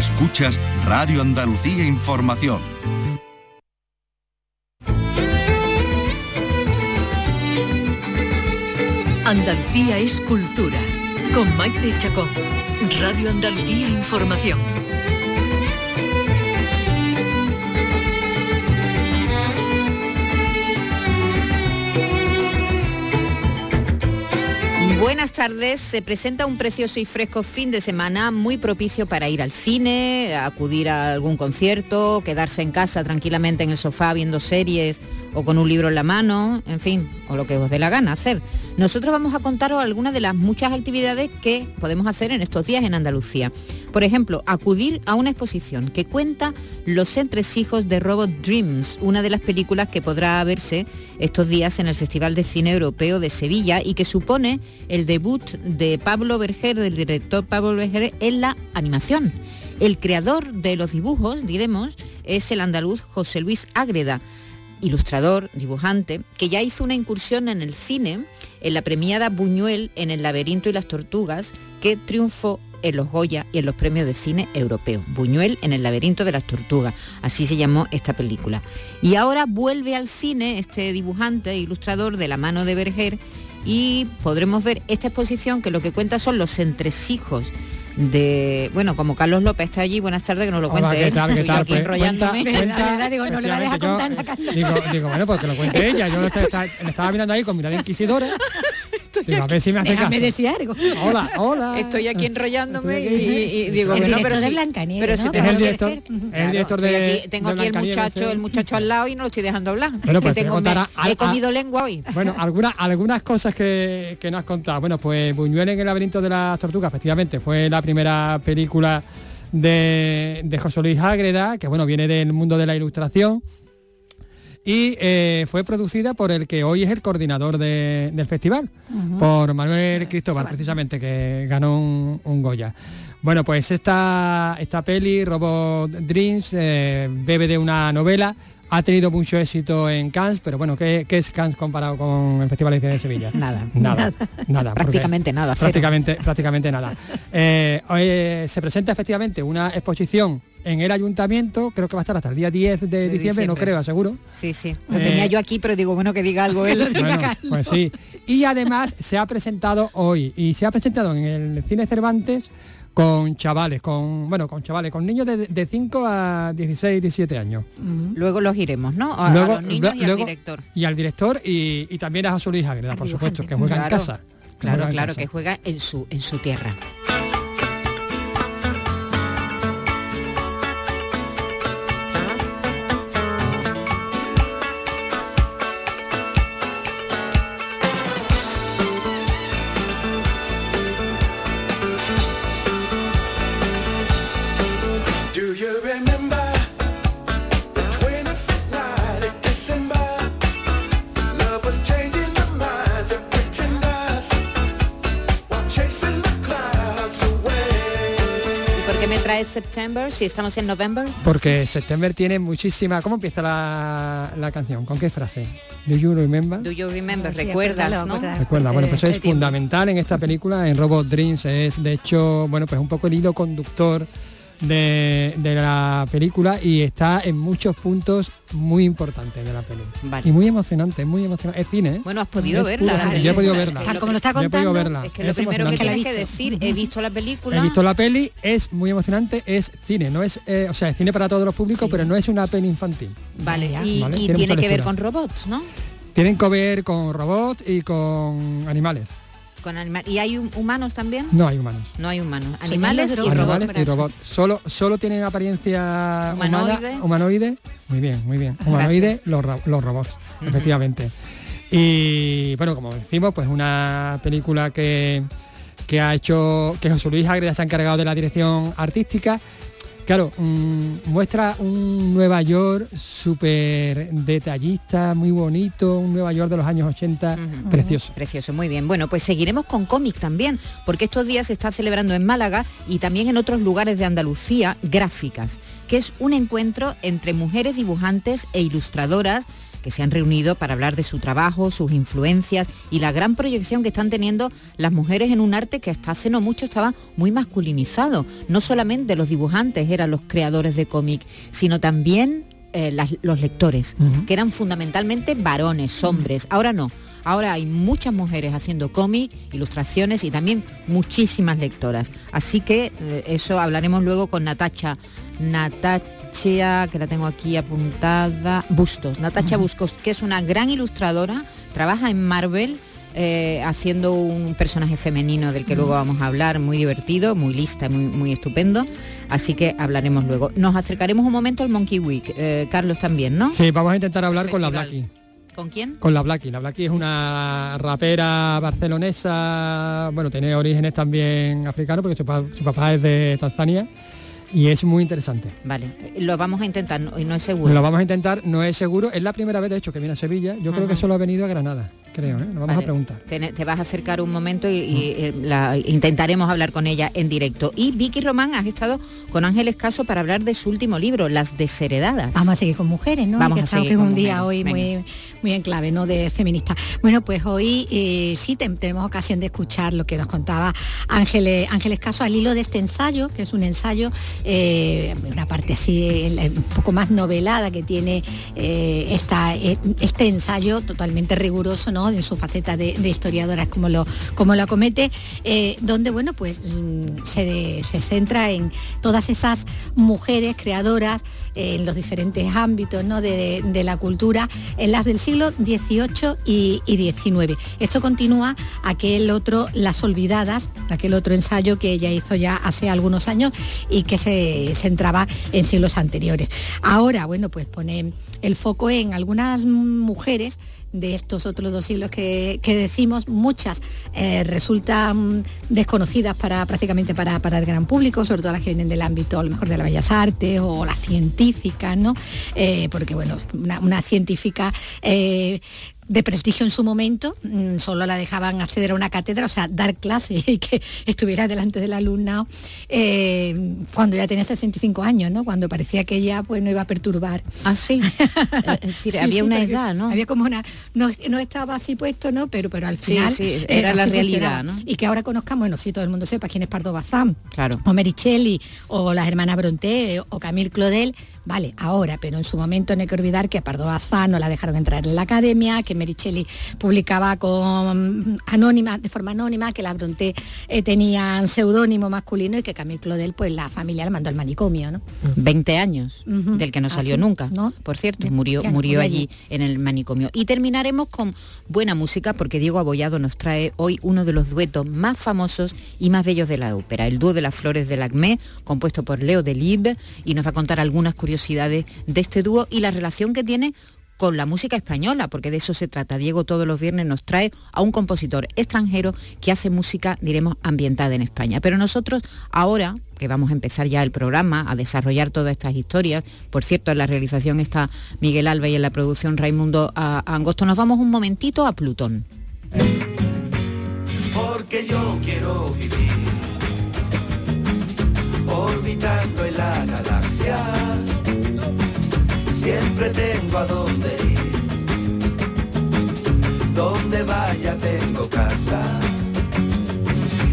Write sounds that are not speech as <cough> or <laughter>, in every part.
Escuchas Radio Andalucía Información. Andalucía es cultura. Con Maite Chacón. Radio Andalucía Información. Buenas tardes. Se presenta un precioso y fresco fin de semana muy propicio para ir al cine, acudir a algún concierto, quedarse en casa tranquilamente en el sofá viendo series o con un libro en la mano, en fin, o lo que os dé la gana hacer. Nosotros vamos a contaros algunas de las muchas actividades que podemos hacer en estos días en Andalucía. Por ejemplo, acudir a una exposición que cuenta los entresijos de Robot Dreams, una de las películas que podrá verse estos días en el Festival de Cine Europeo de Sevilla y que supone el debut de Pablo Berger, del director Pablo Berger, en la animación. El creador de los dibujos, diremos, es el andaluz José Luis Ágreda ilustrador, dibujante, que ya hizo una incursión en el cine en la premiada Buñuel en El laberinto y las tortugas, que triunfó en los Goya y en los premios de cine europeos. Buñuel en El laberinto de las tortugas, así se llamó esta película. Y ahora vuelve al cine este dibujante e ilustrador de la mano de Berger y podremos ver esta exposición que lo que cuenta son los entresijos de bueno como Carlos López está allí buenas tardes que nos lo cuente ¿qué él. tal, qué tal? aquí Pues, enrollándome cuenta- La verdad, digo, no le va a dejar contar a Carlos. Digo, digo, bueno, pues que lo cuente ella. Yo lo estaba, estaba mirando ahí con mirada inquisidora. Digo, a ver si me hace Déjame caso. decir algo. Hola, hola. estoy aquí enrollándome y, Estoy aquí. y- y digo El bueno pero de si- Blancanieves, pero si ¿no? tengo Es el director, el Claro, director estoy de aquí- tengo de aquí el muchacho ¿eh? el muchacho al lado y no lo estoy dejando hablar Bueno, Es pues que te tengo, me- al- he comido lengua hoy Bueno, algunas, algunas cosas que, que nos has contado. Bueno, pues Buñuel en el laberinto de las tortugas, efectivamente, fue la primera película de, de José Luis Ágreda, que bueno, viene del mundo de la ilustración. Y eh, fue producida por el que hoy es el coordinador de- del festival, por Manuel Cristóbal, precisamente, que ganó un, un Goya. Bueno, pues esta, esta peli, Robot Dreams, eh, bebe de una novela, ha tenido mucho éxito en Cannes, pero bueno, ¿qué, qué es Cannes comparado con el Festival de Cine de Sevilla? <laughs> Nada. Nada, nada. Prácticamente nada. Prácticamente, prácticamente nada. <laughs> Eh, eh, se presenta efectivamente una exposición en el ayuntamiento, creo que va a estar hasta el día 10 de, De diciembre, no creo, seguro. sí sí lo Eh, tenía yo aquí pero digo bueno que diga algo él <laughs> Bueno, pues sí. Y además se ha presentado hoy y se ha presentado en el Cine Cervantes con chavales, con bueno, con chavales, con niños de, de 5 a 16, 17 años. luego los iremos no a, a Luego- los niños y al director Y al director y, y también a José Luis Ágreda, por supuesto, que juega en casa. claro claro que juega en su en su tierra ¿Y por qué me trae September si estamos en November? Porque September tiene muchísima. ¿Cómo empieza la, la canción? ¿Con qué frase? Do you remember? Do you remember? Sí, ¿Recuerdas, acuérdalo, no? acuérdalo. Recuerda, bueno, pues Eh, es fundamental en esta película, en Robot Dreams, es de hecho, bueno, pues un poco el hilo conductor de, de la película y está en muchos puntos muy importantes de la película. Vale. Y muy emocionante, muy emocionante. Es cine, ¿eh? Bueno, has podido Es verla. Yo he podido verla. Es que Tal lo como lo está Yo he podido contando. verla. Es que lo Es primero que tienes que decir, he visto la película. He visto la peli, es muy emocionante, es cine, no es, eh, o sea, es cine para todos los públicos, pero no es una peli infantil. Vale, y, Vale, y tiene que ver con robots, ¿no? Tienen que ver con robots y con animales. Con anima- ¿Y hay hum- humanos también? No hay humanos. No hay humanos. Animales y robots. Animales y robots. Solo, solo tienen apariencia Humanoide. humana, humanoide. Muy bien, muy bien. Humanoide, los, los robots, efectivamente. Y bueno, como decimos, pues una película que, que ha hecho, que José Luis Ágreda se ha encargado de la dirección artística. Claro, mm, muestra un Nueva York súper detallista, muy bonito, un Nueva York de los años 80, Ujú. precioso. Precioso, muy bien. Bueno, pues seguiremos con cómic también, porque estos días se está celebrando en Málaga y también en otros lugares de Andalucía gráficas, que es un encuentro entre mujeres dibujantes e ilustradoras que se han reunido para hablar de su trabajo, sus influencias y la gran proyección que están teniendo las mujeres en un arte que hasta hace no mucho estaba muy masculinizado. No solamente los dibujantes eran los creadores de cómic, sino también eh, las- los lectores, que eran fundamentalmente varones, hombres. Ahora no. Ahora hay muchas mujeres haciendo cómic, ilustraciones y también muchísimas lectoras. Así que eh, eso hablaremos luego con Natacha. Natacha, que la tengo aquí apuntada, Bustos. Natacha Bustos, que es una gran ilustradora, trabaja en Marvel. eh, haciendo un personaje femenino del que luego vamos a hablar, muy divertido, muy lista, muy, muy estupendo. Así que hablaremos luego. Nos acercaremos un momento al Monkey Week. eh, Carlos también, ¿no? Sí, vamos a intentar hablar con la. Blackie. ¿Con quién? Con la Blackie. La Blackie es una rapera barcelonesa, bueno, tiene orígenes también africanos porque su, pa- su papá es de Tanzania y es muy interesante. Vale, lo vamos a intentar, no, y no es seguro. Lo vamos a intentar, no es seguro, es la primera vez de hecho que viene a Sevilla, yo creo que solo ha venido a Granada, creo, ¿eh? Lo vamos Vale. a preguntar. Te, te vas a acercar un momento y, y, eh, la- intentaremos hablar con ella en directo. Y Vicky Román has estado con Ángeles Caso para hablar de su último libro, Las desheredadas. Vamos a seguir con mujeres, ¿no? Vamos que a seguir que es con un día mujeres. hoy muy, muy en clave, ¿no? De feminista. Bueno, pues hoy eh, sí te- tenemos ocasión de escuchar lo que nos contaba Ángeles, Ángeles Caso al hilo de este ensayo, que es un ensayo, eh, una parte así eh, un poco más novelada que tiene eh, esta, eh, este ensayo totalmente riguroso, ¿no? En su faceta de, de historiadora, es como lo, como acomete, eh, donde, bueno, pues mm, se, se centra en todas esas mujeres creadoras eh, en los diferentes ámbitos ¿no? de, de la cultura, en las del siglo XVIII y XIX. Esto continúa aquel otro, Las Olvidadas, aquel otro ensayo que ella hizo ya hace algunos años y que se centraba en siglos anteriores. Ahora, bueno, pues pone el foco en algunas mujeres de estos otros dos siglos que, que decimos, muchas eh, resultan desconocidas para prácticamente para, para el gran público, sobre todo las que vienen del ámbito a lo mejor de las bellas artes o las científicas, ¿no? Eh, porque bueno, una, científica eh, de prestigio en su momento, mm, solo la dejaban acceder a una cátedra, o sea, dar clase y que estuviera delante del alumnado eh, cuando ya tenía 65 años, ¿no? Cuando parecía que ella pues no iba a perturbar. Ah, sí. <laughs> es decir, Sí, había sí, una edad, ¿no? Había como una, no, no estaba así puesto, ¿no? Pero, pero al final sí, eh, era la realidad. Y que ahora conozcamos, bueno, si todo el mundo sepa quién es Pardo Bazán, Claro. o Mericelli, o las hermanas Bronté, o Camille Claudel, vale, ahora, pero en su momento no hay que olvidar que a Pardo Bazán no la dejaron entrar en la academia, que Mericelli publicaba con anónima, de forma anónima, que las Bronté eh, tenían seudónimo masculino y que Camille Claudel, pues la familia le mandó al manicomio, ¿no? 20 años, del que no salió Así, nunca, ¿no? por cierto, murió, murió murió allí allí. en el manicomio. Y terminaremos con buena música, porque Diego Abollado nos trae hoy uno de los duetos más famosos y más bellos de la ópera, el dúo de las flores del Acmé, compuesto por Leo Delibes, y nos va a contar algunas curiosidades de este dúo y la relación que tiene con la música española, porque de eso se trata. Diego todos los viernes nos trae a un compositor extranjero que hace música, diremos, ambientada en España. Pero nosotros ahora, que vamos a empezar ya el programa, a desarrollar todas estas historias, por cierto, en la realización está Miguel Alba y en la producción Raimundo a- Angosto, nos vamos un momentito a Plutón. porque yo quiero vivir orbitando en la galaxia. Siempre tengo a dónde ir, donde vaya tengo casa.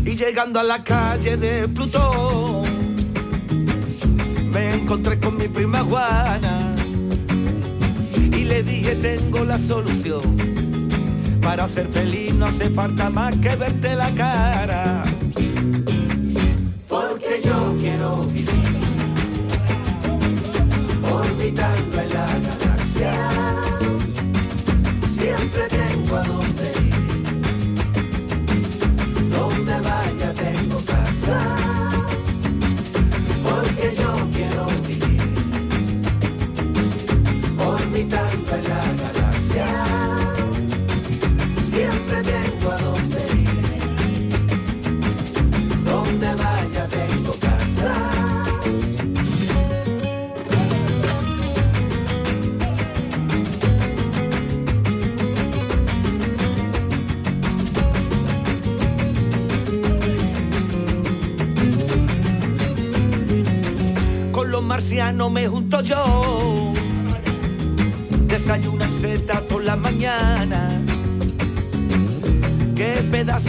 Y llegando a la calle de Plutón, me encontré con mi prima Juana y le dije tengo la solución. Para ser feliz no hace falta más que verte la cara. Porque yo quiero vivir orbitando en la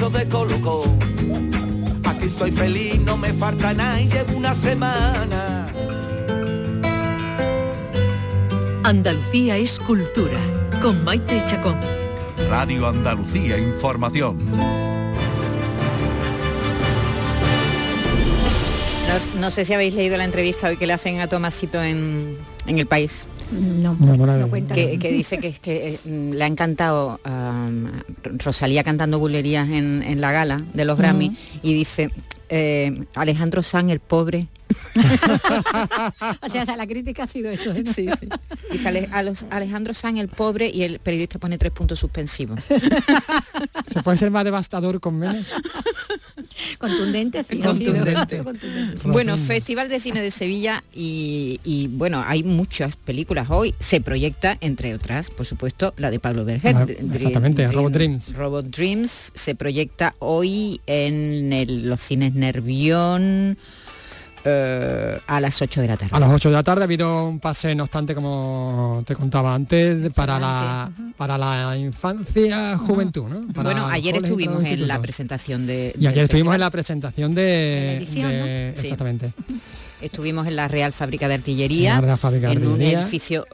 pedazo de colocón. Aquí soy feliz, no me falta nada y llevo una semana. Andalucía es cultura, con Maite Chacón. Radio Andalucía Información. No, no sé si habéis leído la entrevista hoy que le hacen a Tomasito en, en El País. No, No, no cuenta. que, que dice que, que eh, le ha encantado um, Rosalía cantando bulerías en, en la gala de los Grammy y dice eh, Alejandro Sanz el pobre <laughs> o sea, la crítica ha sido eso. ¿eh? dice Ale- a los- Alejandro Sanz el pobre y el periodista pone tres puntos suspensivos <laughs> ¿Se puede ser más devastador con menos? <laughs> <laughs> <laughs> Contundente, sí. Contundente. contundente. bueno Festival de Cine de Sevilla y, y, bueno hay muchas películas hoy se proyecta entre otras por supuesto la de Pablo Berger Ah, exactamente, Dream- Robot Dreams. Robot Dreams se proyecta hoy en el- los cines Nervión eh, a las 8 de la tarde. A las 8 de la tarde ha habido un pase, no obstante, como te contaba antes, para la, para la infancia, juventud, ¿no? Para bueno ayer estuvimos en la presentación de Y ayer estuvimos en la presentación de... De la edición, de- Sí. Exactamente. estuvimos en la Real Fábrica de Artillería En la Real Fábrica de en un edificio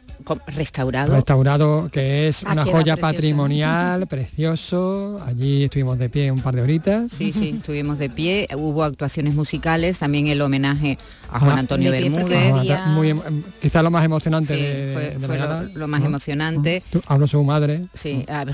restaurado Restaurado, que es Ah, una joya precioso. patrimonial, <laughs> precioso. Allí estuvimos de pie un par de horitas. Sí, sí, estuvimos de pie, hubo actuaciones musicales, también el homenaje a Juan Ajá. Antonio Bermúdez. Ah, muy em- quizá lo más emocionante Sí, de, fue, de la fue lo, más emocionante. Tú- Habló su madre. Sí, a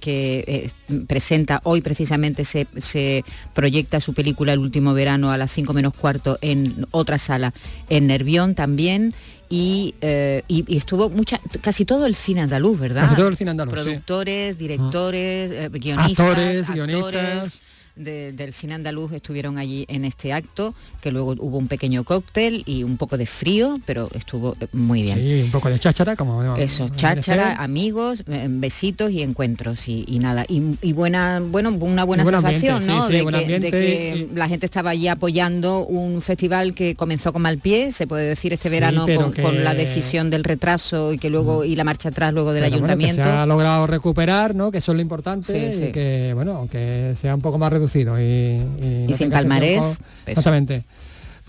que eh, presenta hoy precisamente se, se proyecta su película El último verano a las 5 menos cuarto en otra sala en Nervión también. Y, eh, y- y estuvo mucha, casi todo el cine andaluz, ¿verdad? Casi todo el cine andaluz, sí. Productores, directores, eh, guionistas, Actores, actores guionistas. De- del cine andaluz estuvieron allí en este acto, que luego hubo un pequeño cóctel y un poco de frío, pero estuvo eh, muy bien. Sí, un poco de cháchara, como Eso, cháchara, amigos, eh, besitos y encuentros y, y nada. Y, y buena, bueno, una buena buen sensación, ambiente, ¿no? sí, sí, de, buen que, ambiente de que y- la gente estaba allí apoyando un festival que comenzó con mal pie, se puede decir este verano con, que- con la decisión del retraso y que luego y la marcha atrás luego del Pero bueno, que ayuntamiento. se ha logrado recuperar, ¿no? Que eso es lo importante Sí, sí. y que, bueno, aunque sea un poco más reducido y, y no sin palmarés. Exactamente.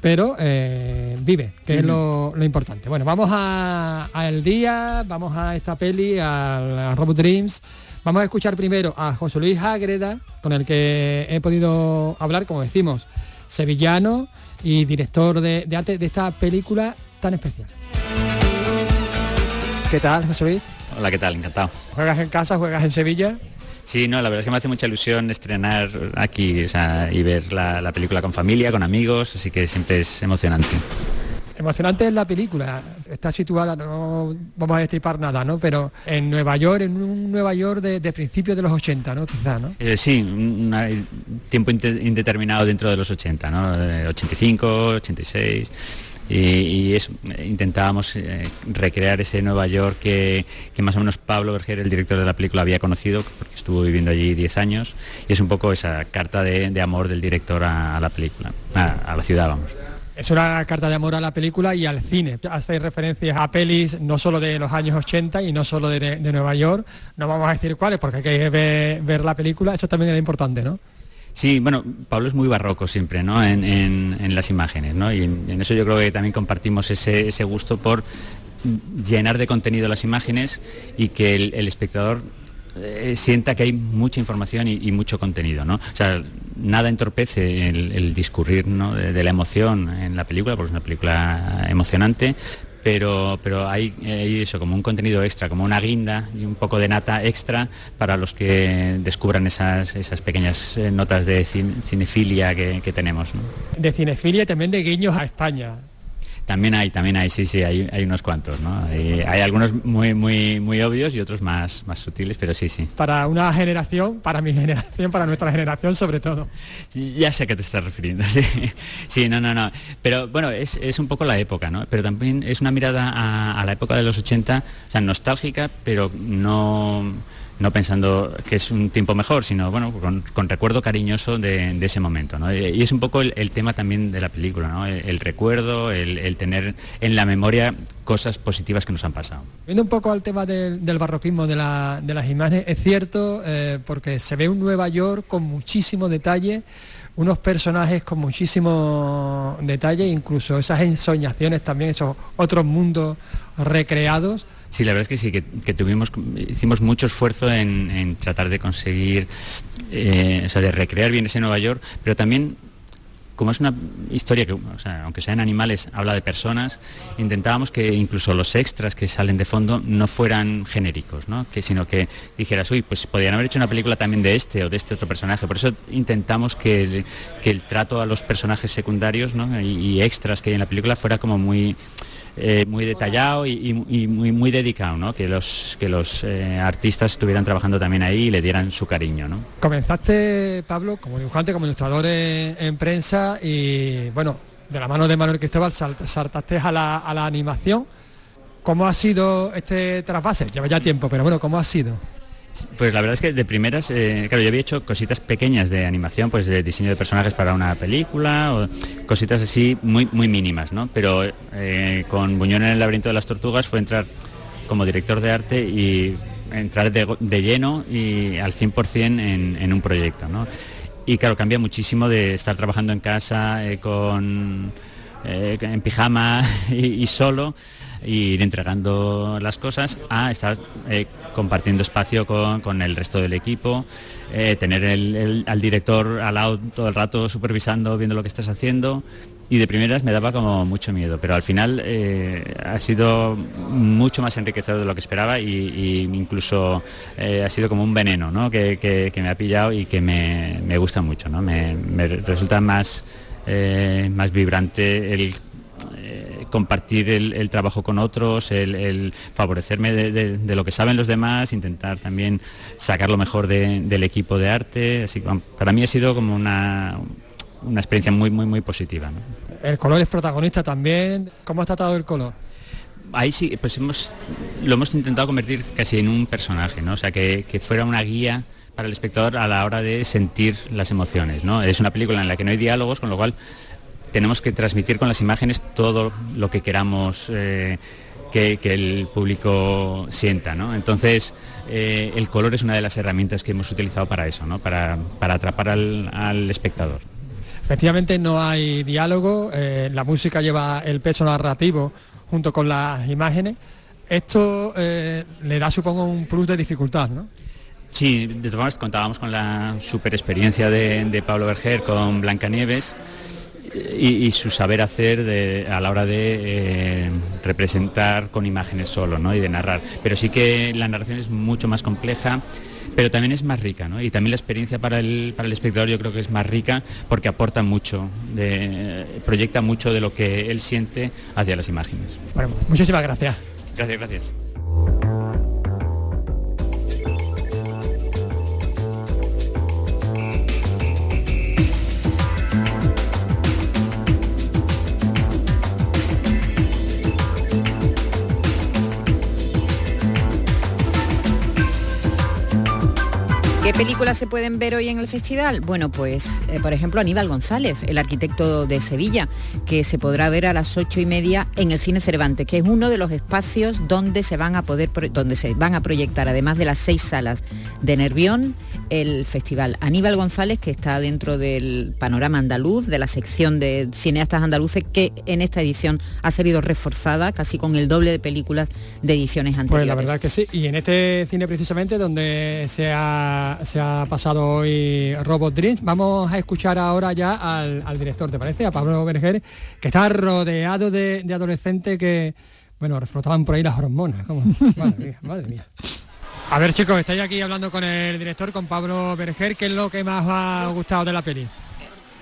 Pero eh, vive, que es lo, lo importante. Bueno, vamos a, a El Día, vamos a esta peli, a, a Robot Dreams. Vamos a escuchar primero a José Luis Ágreda, con el que he podido hablar, como decimos, sevillano y director de, de arte de esta película tan especial. ¿Qué tal, José Luis? Hola, ¿qué tal? Encantado. ¿Juegas en casa, juegas en Sevilla? Sí, no, la verdad es que me hace mucha ilusión estrenar aquí o sea, y ver la, la película con familia, con amigos, así que siempre es emocionante. Emocionante es la película. Está situada, no vamos a destripar nada, ¿no? Pero en Nueva York, en un Nueva York de, de principios de los 80, ¿no? Quizá, ¿no? Eh, sí, un una- tiempo indeterminado dentro de los 80, ¿no? Eh, 85, 86. Y, eh, intentábamos eh, recrear ese Nueva York que, más o menos Pablo Berger, el director de la película, había conocido, porque estuvo viviendo allí 10 años. Y es un poco esa carta de, amor del director a, la película, a, la ciudad, vamos. Es una carta de amor a la película y al cine. Hace referencias a pelis no solo de los años 80 y no solo de, de Nueva York. No vamos a decir cuáles porque hay que ver, ver la película. Eso también era importante, ¿no? Sí, bueno, Pablo es muy barroco siempre, ¿no? En, las imágenes, ¿no? Y en, eso yo creo que también compartimos ese, gusto por llenar de contenido las imágenes y que el, espectador eh, sienta que hay mucha información y, mucho contenido, ¿no? O sea, nada entorpece el, discurrir ¿no? de la emoción en la película, porque es una película emocionante, pero, pero hay, eso, como un contenido extra, como una guinda y un poco de nata extra para los que descubran esas, esas pequeñas eh, notas de cin- cinefilia que, tenemos. De cinefilia y también de guiños a España. También hay, también hay, sí, sí, hay, hay unos cuantos, ¿no? Hay, hay algunos muy, muy, muy obvios y otros más, más sutiles, pero sí, sí. Para una generación, para mi <laughs> generación, para nuestra generación sobre todo. Ya sé a qué te estás refiriendo, <laughs> sí. Sí, no, no, no. Pero bueno, es, es un poco la época, ¿no? Pero también es una mirada a, a la época de los 80, o sea, nostálgica, pero no, no pensando que es un tiempo mejor, sino bueno, con, recuerdo cariñoso de, ese momento. Y es un poco el, tema también de la película, el, recuerdo, el, tener en la memoria cosas positivas que nos han pasado. Viendo un poco al tema del, barroquismo de, las imágenes, es cierto, eh, porque se ve un Nueva York con muchísimo detalle, unos personajes con muchísimo detalle, incluso esas ensoñaciones también, esos otros mundos recreados. Sí, la verdad es que sí, que, tuvimos, hicimos mucho esfuerzo en, tratar de conseguir, eh, o sea, de recrear bien ese Nueva York, pero también como es una historia que, aunque sean animales, habla de personas, intentábamos que incluso los extras que salen de fondo no fueran genéricos, ¿no? que, sino que dijeras, uy, pues podrían haber hecho una película también de este o de este otro personaje. Por eso intentamos que el, trato a los personajes secundarios y extras que hay en la película fuera como muy eh, muy detallado y, muy, muy dedicado, ¿no? que los, que los eh, artistas estuvieran trabajando también ahí y le dieran su cariño. ¿no? Comenzaste, Pablo, como dibujante, como ilustrador en, prensa y bueno, de la mano de Manuel Cristóbal saltaste a la, a la animación. ¿Cómo ha sido este trasvase? Lleva ya tiempo, pero bueno, ¿cómo ha sido? Pues la verdad es que de primeras, eh, claro, yo había hecho cositas pequeñas de animación, pues de diseño de personajes para una película, o cositas así muy, muy mínimas, ¿no? Pero eh, con Buñón en el laberinto de las tortugas fue entrar como director de arte y entrar de, lleno y al 100% en, en un proyecto, ¿no? Y claro, cambia muchísimo de estar trabajando en casa eh, con, en pijama <laughs> y solo y entregando las cosas a estar compartiendo espacio con, el resto del equipo, eh, tener al director al lado todo el rato supervisando, viendo lo que estás haciendo. Y de primeras me daba como mucho miedo, pero al final eh, ha sido mucho más enriquecedor de lo que esperaba y, incluso ha sido como un veneno ¿no? que, me ha pillado y que me, gusta mucho. ¿no? Me, resulta más, más vibrante el compartir el, trabajo con otros, el, favorecerme de, lo que saben los demás, intentar también sacar lo mejor del equipo de arte. Así para mí ha sido como una, una experiencia muy, muy, muy positiva. El color es protagonista también. ¿Cómo has tratado el color? Ahí sí, pues hemos, lo hemos intentado convertir casi en un personaje, ¿no? O sea, que, que fuera una guía para el espectador a la hora de sentir las emociones, ¿no? Es una película en la que no hay diálogos, con lo cual tenemos que transmitir con las imágenes todo lo que queramos eh, que, el público sienta. ¿no? Entonces, eh, el color es una de las herramientas que hemos utilizado para eso, ¿no? para, atrapar al, espectador. Efectivamente no hay diálogo, eh, la música lleva el peso narrativo junto con las imágenes. Esto le da, supongo, un plus de dificultad, ¿no? Sí, de todas formas contábamos con la super experiencia de, de Pablo Berger con Blancanieves y, su saber hacer a la hora de eh, representar con imágenes solo ¿no? y de narrar. Pero sí que la narración es mucho más compleja pero también es más rica, ¿no? Y también la experiencia para el, para el espectador yo creo que es más rica porque aporta mucho, proyecta mucho de lo que él siente hacia las imágenes. Bueno, muchísimas gracias. Gracias, gracias. ¿Qué películas se pueden ver hoy en el festival? Bueno, pues eh, por ejemplo Aníbal González, el arquitecto de Sevilla, que se podrá ver a las ocho y media en el Cine Cervantes, que es uno de los espacios donde se van a poder donde se van a proyectar, además de las seis salas de Nervión, el festival. Aníbal González, que está dentro del panorama andaluz, de la sección de cineastas andaluces, que en esta edición ha salido reforzada, casi con el doble de películas de ediciones anteriores. Pues la verdad que sí, y en este cine precisamente donde se ha se ha pasado hoy Robot Dreams. Vamos a escuchar ahora ya al, director, ¿te parece? A Pablo Berger, que está rodeado de, adolescentes que, bueno, reflotaban por ahí las hormonas. <laughs> Madre mía, madre mía. A ver chicos, estáis aquí hablando con el director, con Pablo Berger, ¿qué es lo que más os ha gustado de la peli?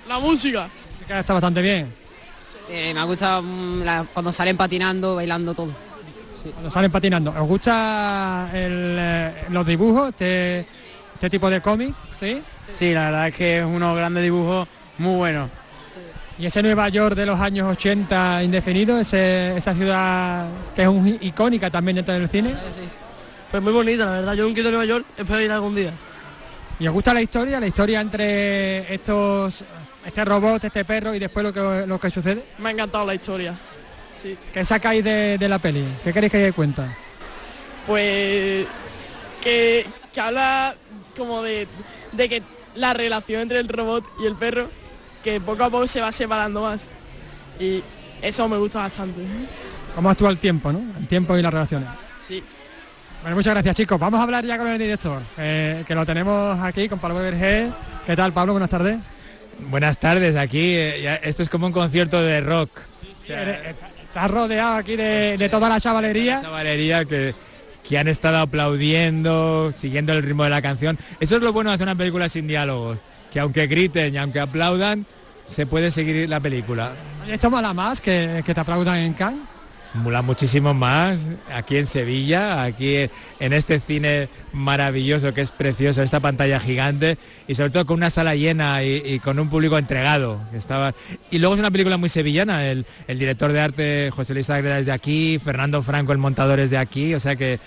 La música. La música está bastante bien. me ha gustado mm, cuando salen patinando, bailando todo. Cuando salen patinando. ¿Os gusta eh, los dibujos? ¿Te, este tipo de cómic, ¿sí? Sí, la verdad es que es unos grandes dibujos muy buenos. Y ese Nueva York de los años 80 indefinido, esa ciudad que es un, icónica también dentro del cine. Pues muy bonita, la verdad. Yo nunca he ido a Nueva York, espero ir algún día. ¿Y os gusta la historia? La historia entre estos, este robot, este perro y después lo que, lo que sucede. Me ha encantado la historia. Sí. ¿Qué sacáis de, de la peli? ¿Qué queréis que cuenta? Pues que, que habla como de, de que la relación entre el robot y el perro, que poco a poco se va separando más. Y eso me gusta bastante. ¿Cómo actúa el tiempo, no? El tiempo y las relaciones. Sí. Bueno, muchas gracias chicos. Vamos a hablar ya con el director, eh, que lo tenemos aquí con Pablo Vergés. ¿Qué tal Pablo? Buenas tardes. Buenas tardes, aquí eh, esto es como un concierto de rock. O sea, Eres- Estás rodeado aquí de, de toda la chavalería. chavalería que, que han estado aplaudiendo, siguiendo el ritmo de la canción. Eso es lo bueno de hacer una película sin diálogos, que aunque griten y aunque aplaudan, se puede seguir la película. ¿Esto mola más que, que te aplaudan en Cannes? Mula muchísimo más aquí en Sevilla, aquí en este cine maravilloso que es precioso, esta pantalla gigante y sobre todo con una sala llena y, con un público entregado. estaba... Y luego es una película muy sevillana, el, el director de arte José Luis Ágreda es de aquí, Fernando Franco el montador es de aquí, o sea que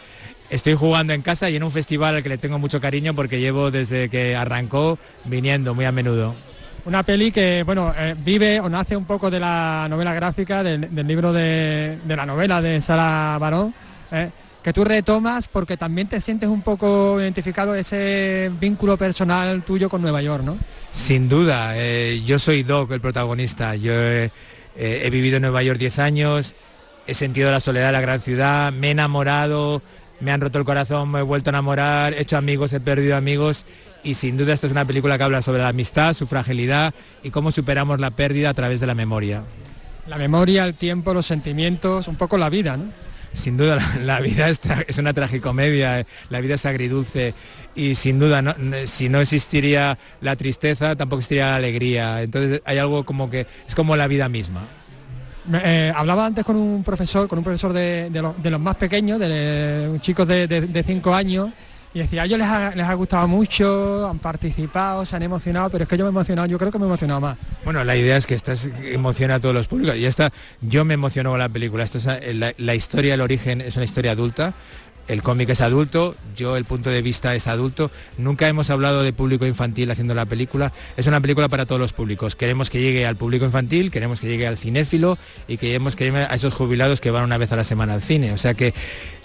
estoy jugando en casa y en un festival al que le tengo mucho cariño porque llevo desde que arrancó viniendo muy a menudo. Una peli que, bueno, eh, vive o nace un poco de la novela gráfica, del, libro de, la novela de Sara Barón, eh, que tú retomas porque también te sientes un poco identificado ese vínculo personal tuyo con Nueva York, ¿no? Sin duda, eh, yo soy Doc, el protagonista. Yo he, he vivido en Nueva York 10 años, he sentido la soledad de la gran ciudad, me he enamorado, me han roto el corazón, me he vuelto a enamorar, he hecho amigos, he perdido amigos y sin duda esto es una película que habla sobre la amistad, su fragilidad y cómo superamos la pérdida a través de la memoria. La memoria, el tiempo, los sentimientos, un poco la vida, ¿no? Sin duda la, vida es, es una tragicomedia, eh, la vida es agridulce y sin duda no- si no existiría la tristeza tampoco existiría la alegría. Entonces hay algo como que es como la vida misma. Eh, hablaba antes con un profesor, con un profesor de, de los, de los más pequeños, de, eh, chicos de, de- de cinco años, y decía, a ellos les ha, les ha gustado mucho, han participado, se han emocionado, pero es que yo me he emocionado, yo creo que me he emocionado más. Bueno, la idea es que esta es- emociona a todos los públicos y esta yo me emociono con la película. Esta es, la, la historia, el origen es una historia adulta. El cómic es adulto, yo el punto de vista es adulto. Nunca hemos hablado de público infantil haciendo la película. Es una película para todos los públicos. Queremos que llegue al público infantil, queremos que llegue al cinéfilo y queremos que llegue a esos jubilados que van una vez a la semana al cine. O sea que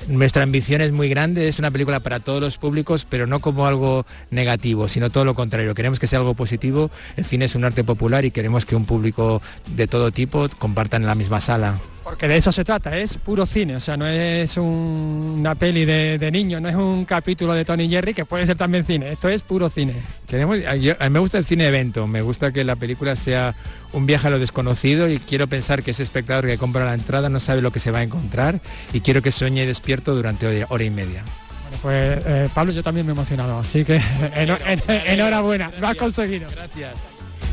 nuestra ambición es muy grande, es una película para todos los públicos, pero no como algo negativo, sino todo lo contrario. Queremos que sea algo positivo. El cine es un arte popular y queremos que un público de todo tipo compartan en la misma sala. Porque de eso se trata, es puro cine, o sea, no es un- una peli de, de niños, no es un capítulo de Tony Jerry, que puede ser también cine, esto es puro cine. Queremos, yo- a mí me gusta el cine evento, me gusta que la película sea un viaje a lo desconocido y quiero pensar que ese espectador que compra la entrada no sabe lo que se va a encontrar y quiero que sueñe despierto durante hora- hora y media. Bueno, pues eh, Pablo, yo también me he emocionado, así que <laughs> en- enhorabuena, lo has conseguido. Gracias.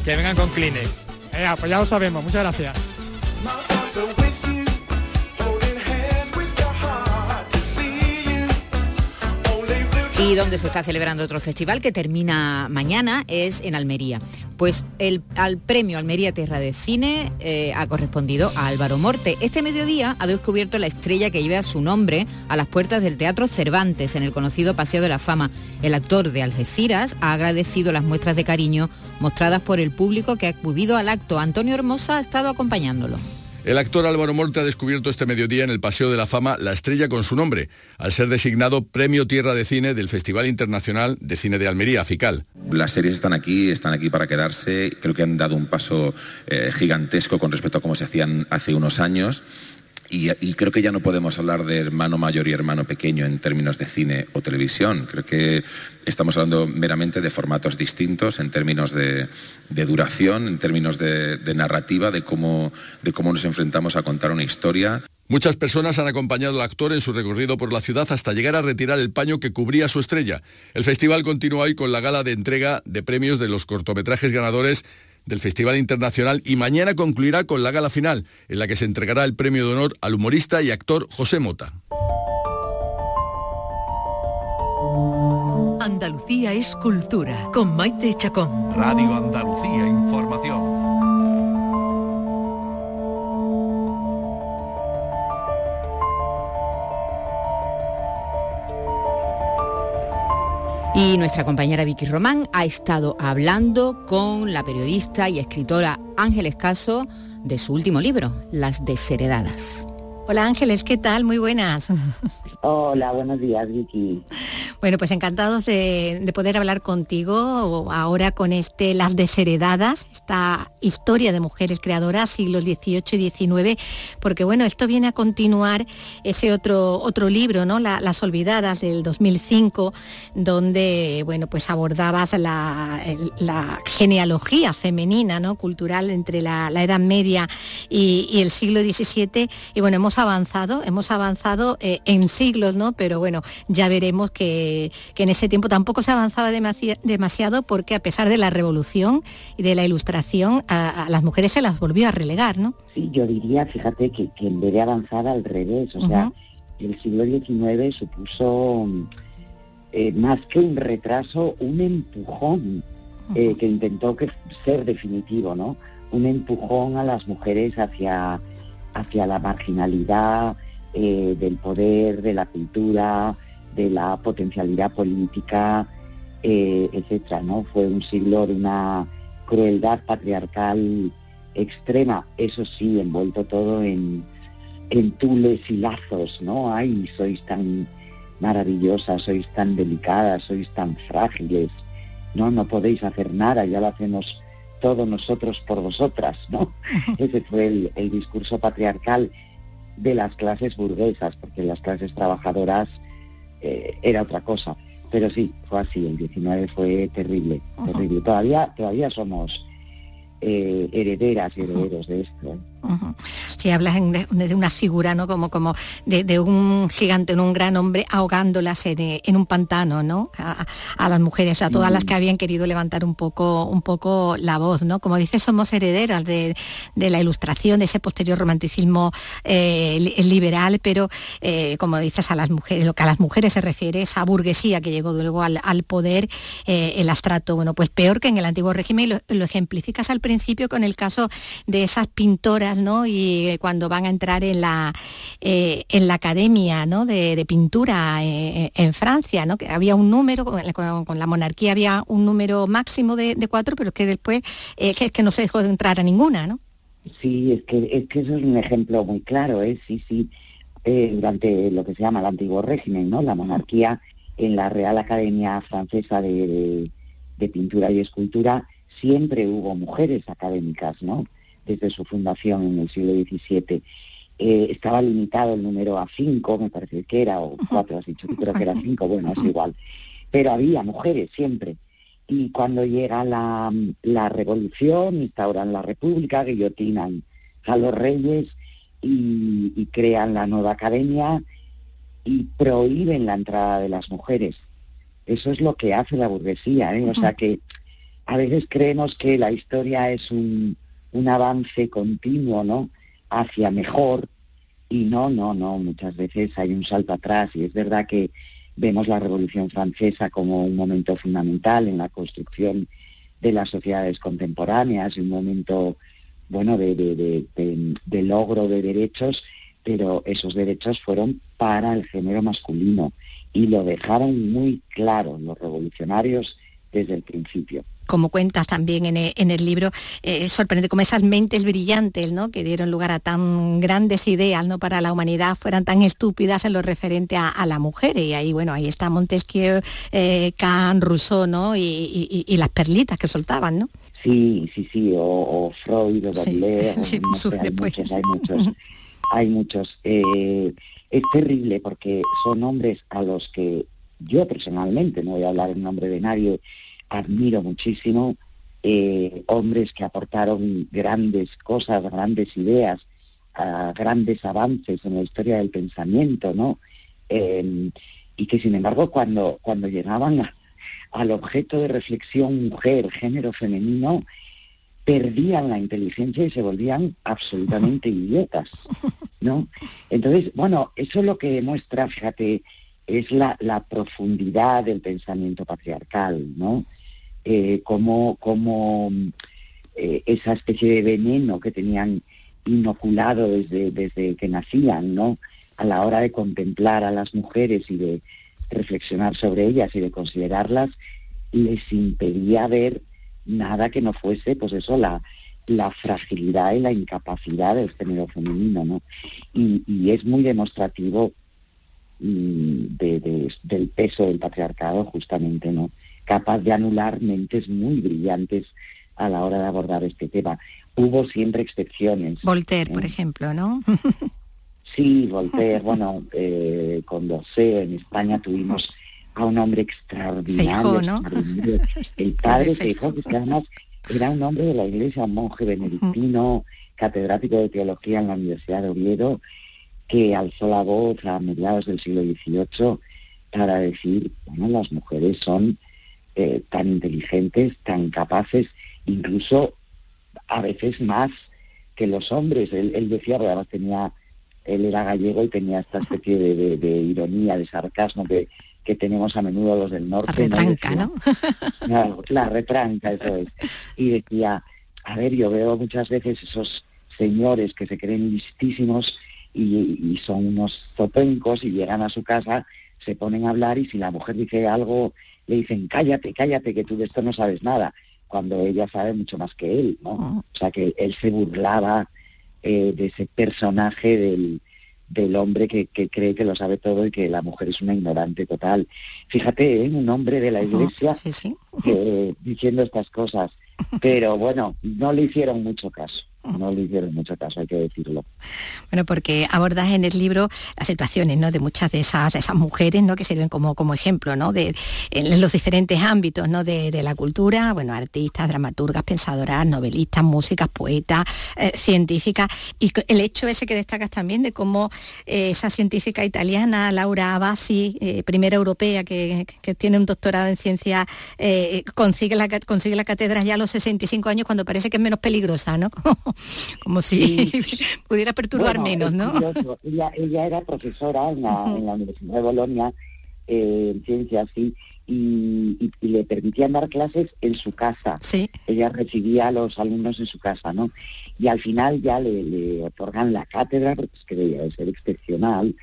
Que vengan con Kleenex. Venga, pues ya lo sabemos, muchas gracias. Y donde se está celebrando otro festival que termina mañana es en Almería. Pues el, al premio Almería Tierra de Cine eh, ha correspondido a Álvaro Morte. Este mediodía ha descubierto la estrella que lleva su nombre a las puertas del Teatro Cervantes en el conocido Paseo de la Fama. El actor de Algeciras ha agradecido las muestras de cariño mostradas por el público que ha acudido al acto. Antonio Hermosa ha estado acompañándolo. El actor Álvaro Morte ha descubierto este mediodía en el Paseo de la Fama la estrella con su nombre, al ser designado Premio Tierra de Cine del Festival Internacional de Cine de Almería, FICAL. Las series están aquí, están aquí para quedarse. Creo que han dado un paso eh, gigantesco con respecto a cómo se hacían hace unos años. Y, creo que ya no podemos hablar de hermano mayor y hermano pequeño en términos de cine o televisión. Creo que estamos hablando meramente de formatos distintos en términos de, de duración, en términos de, de narrativa, de cómo, de cómo nos enfrentamos a contar una historia. Muchas personas han acompañado al actor en su recorrido por la ciudad hasta llegar a retirar el paño que cubría su estrella. El festival continúa hoy con la gala de entrega de premios de los cortometrajes ganadores del Festival Internacional y mañana concluirá con la gala final, en la que se entregará el premio de honor al humorista y actor José Mota. Andalucía es cultura con Maite Chacón. Radio Andalucía Información. Y nuestra compañera Vicky Román ha estado hablando con la periodista y escritora Ángeles Caso de su último libro, Las desheredadas. Hola Ángeles, ¿qué tal? Muy buenas. Hola, buenos días, Vicky. Bueno, pues encantados de, poder hablar contigo ahora con este Las Desheredadas, esta historia de mujeres creadoras, siglos XVIII y XIX, porque bueno, esto viene a continuar ese otro, otro libro, ¿no? Las Olvidadas del 2005, donde, bueno, pues abordabas la, genealogía femenina, ¿no? Cultural entre la, Edad Media y, el siglo XVII. Y bueno, hemos avanzado, hemos avanzado eh, en siglos ¿no? Pero bueno, ya veremos que, en ese tiempo tampoco se avanzaba demasiado porque a pesar de la revolución y de la ilustración, a, las mujeres se las volvió a relegar, ¿no? Sí, yo diría, fíjate, que, en vez de avanzar al revés, o sea, el siglo XIX supuso eh, más que un retraso, un empujón eh, que intentó que ser definitivo, ¿no? Un empujón a las mujeres hacia, hacia la marginalidad, eh, del poder, de la cultura, de la potencialidad política, eh, etcétera, ¿no? Fue un siglo de una crueldad patriarcal extrema, eso sí, envuelto todo en, en tules y lazos, ¿no? Ay, sois tan maravillosas, sois tan delicadas, sois tan frágiles, no, no podéis hacer nada, ya lo hacemos todos nosotros por vosotras, ¿no? <laughs> Ese fue el, el discurso patriarcal de las clases burguesas, porque las clases trabajadoras eh, era otra cosa. Pero sí, fue así, el 19 fue terrible, terrible. Todavía, todavía somos eh, herederas y herederos de esto. ¿eh? Si hablas de, una figura, ¿no? Como, como de, un gigante, un gran hombre ahogándolas en, un pantano, ¿no? A, las mujeres, a todas las que habían querido levantar un poco, un poco la voz, ¿no? Como dices, somos herederas de, la ilustración, de ese posterior romanticismo eh, liberal, pero eh, como dices, a las mujeres, lo que a las mujeres se refiere, esa burguesía que llegó luego al, poder, eh, el astrato, bueno, pues peor que en el antiguo régimen, lo, lo ejemplificas al principio con el caso de esas pintoras y eh, cuando van a entrar en la, eh, en la academia de, pintura eh, en Francia. Que había un número, con, la monarquía había un número máximo de, cuatro, pero que después es que no se dejó de entrar a ninguna, ¿no? Sí, es que, es que eso es un ejemplo muy claro, ¿eh? Sí, sí. durante lo que se llama el antiguo régimen, ¿no? La monarquía en la Real Academia Francesa de, de Pintura y Escultura siempre hubo mujeres académicas, ¿no? Desde su fundación en el siglo XVII. Eh, estaba limitado el número a cinco, me parece que era, o cuatro, has dicho, creo que era cinco, bueno, es igual. Pero había mujeres siempre. Y cuando llega la, la revolución, instauran la república, guillotinan a los reyes y, crean la nueva academia y prohíben la entrada de las mujeres. Eso es lo que hace la burguesía, ¿eh? O sea que a veces creemos que la historia es un, un avance continuo. Hacia mejor. Y no, no, no, muchas veces hay un salto atrás. Y es verdad que vemos la Revolución Francesa como un momento fundamental en la construcción de las sociedades contemporáneas, un momento, bueno, de, de, logro de derechos, pero esos derechos fueron para el género masculino y lo dejaron muy claro los revolucionarios desde el principio como cuentas también en e, el, libro, eh, sorprende como esas mentes brillantes ¿no? que dieron lugar a tan grandes ideas ¿no? para la humanidad fueran tan estúpidas en lo referente a, la mujer. Y ahí, bueno, ahí está Montesquieu, eh, Kant, Rousseau, ¿no? Y, las perlitas que soltaban, ¿no? Sí, sí, sí, o, Freud, o Baudelaire, <laughs> hay, muchos, hay muchos, <laughs> hay muchos. Eh, es terrible porque son hombres a los que yo personalmente, no voy a hablar en nombre de nadie, admiro muchísimo eh, hombres que aportaron grandes cosas, grandes ideas, grandes avances en la historia del pensamiento, ¿no? Em, y que sin embargo cuando, cuando llegaban al objeto de reflexión mujer, género femenino, perdían la inteligencia y se volvían absolutamente <laughs> idiotas, ¿no? Entonces, bueno, eso es lo que demuestra, fíjate, es la, la profundidad del pensamiento patriarcal, ¿no? eh, como, como eh, esa especie de veneno que tenían inoculado desde, desde que nacían, ¿no? A la hora de contemplar a las mujeres y de, reflexionar sobre ellas y de considerarlas, les impedía ver nada que no fuese, pues eso, la, la fragilidad y la incapacidad del género femenino, ¿no? Y, es muy demostrativo mm, del peso del patriarcado, justamente, ¿no? Capaz de anular mentes muy brillantes a la hora de abordar este tema. Hubo siempre excepciones. Voltaire, por ¿eh? ejemplo, ¿no? sí, Voltaire, bueno, eh, con en España tuvimos a un hombre extraordinario, ¿no? el <laughs> padre Feijó, que además era un hombre de la iglesia, un monje benedictino, catedrático de teología en la Universidad de Oviedo, que alzó la voz a mediados del siglo XVIII para decir, bueno, las mujeres son eh, tan inteligentes, tan capaces, incluso a veces más que los hombres. Él, decía, porque además tenía, él era gallego y tenía esta especie de, ironía, de sarcasmo que, que tenemos a menudo los del norte. La retranca, <laughs> ¿no? la retranca, eso es. Y decía, a ver, yo veo muchas veces esos señores que se creen listísimos y, son unos zopencos y llegan a su casa, se ponen a hablar y si la mujer dice algo, le dicen, cállate, cállate, que tú de esto no sabes nada, cuando ella sabe mucho más que él, ¿no? Ah. O sea, que él se burlaba eh, de ese personaje del, del hombre que, cree que lo sabe todo y que la mujer es una ignorante total. Fíjate, ¿eh? un hombre de la iglesia diciendo estas cosas, <laughs> pero bueno, no le hicieron mucho caso no le hicieron mucho caso, hay que decirlo. Bueno, porque abordas en el libro las situaciones ¿no? de muchas de esas, esas mujeres ¿no? que sirven como, como ejemplo ¿no? de, en los diferentes ámbitos ¿no? de, la cultura, bueno, artistas, dramaturgas, pensadoras, novelistas, músicas, poetas, eh, científicas, y el hecho ese que destacas también de cómo eh, esa científica italiana, Laura Abasi, eh, primera europea que, tiene un doctorado en ciencia, consigue, la, consigue la cátedra ya a los 65 años cuando parece que es menos peligrosa, ¿no? <laughs> como si <laughs> pudiera perturbar menos, ¿no? Ella, era profesora en la, Universidad de Bolonia, eh, en ciencias, y, le permitían dar clases en su casa. Sí. Ella recibía a los alumnos en su casa, ¿no? Y al final ya le, otorgan la cátedra, porque es que debía ser excepcional,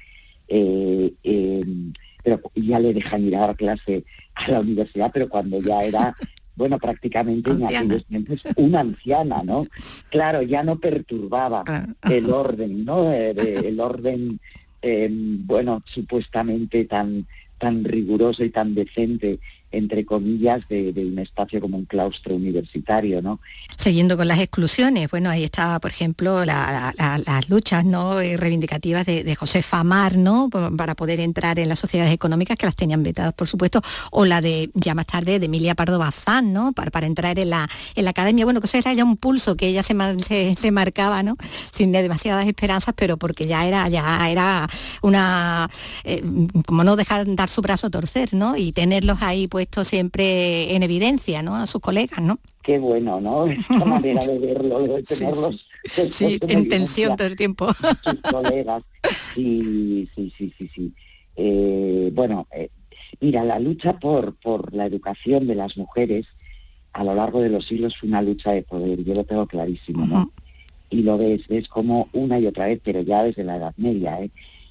eh, em, pero ya le dejan ir a dar clase a la universidad, pero cuando ya era bueno, prácticamente en aquellos tiempos una anciana, ¿no? Claro, ya no perturbaba el orden, ¿no? Eh, el orden, em, bueno, supuestamente tan, tan riguroso y tan decente entre comillas, de, un espacio como un claustro universitario, ¿no? Siguiendo con las exclusiones, bueno, ahí estaba, por ejemplo, las luchas ¿no? Eh, reivindicativas de, José Famar, ¿no? Para poder entrar en las sociedades económicas, que las tenían vetadas, por supuesto, o la de, ya más tarde, de Emilia Pardo Bazán, ¿no? Para, para entrar en la, en la academia. Bueno, que eso era ya un pulso que ella se, se, marcaba, ¿no? Sin demasiadas esperanzas, pero porque ya era, ya era una, eh, como no dejar dar su brazo a torcer, ¿no? Y tenerlos ahí, pues puesto siempre en evidencia, ¿no? A sus colegas, ¿no? Qué bueno, ¿no? <laughs> Esta manera de verlo, de tenerlos. Sí, en tensión todo el tiempo. Sus <laughs> colegas. Sí, sí, sí, sí, sí. Eh, bueno, eh, mira, la lucha por, por la educación de las mujeres a lo largo de los siglos fue una lucha de poder, yo lo tengo clarísimo, ¿no? Y lo ves, ves como una y otra vez, pero ya desde la Edad Media, ¿eh?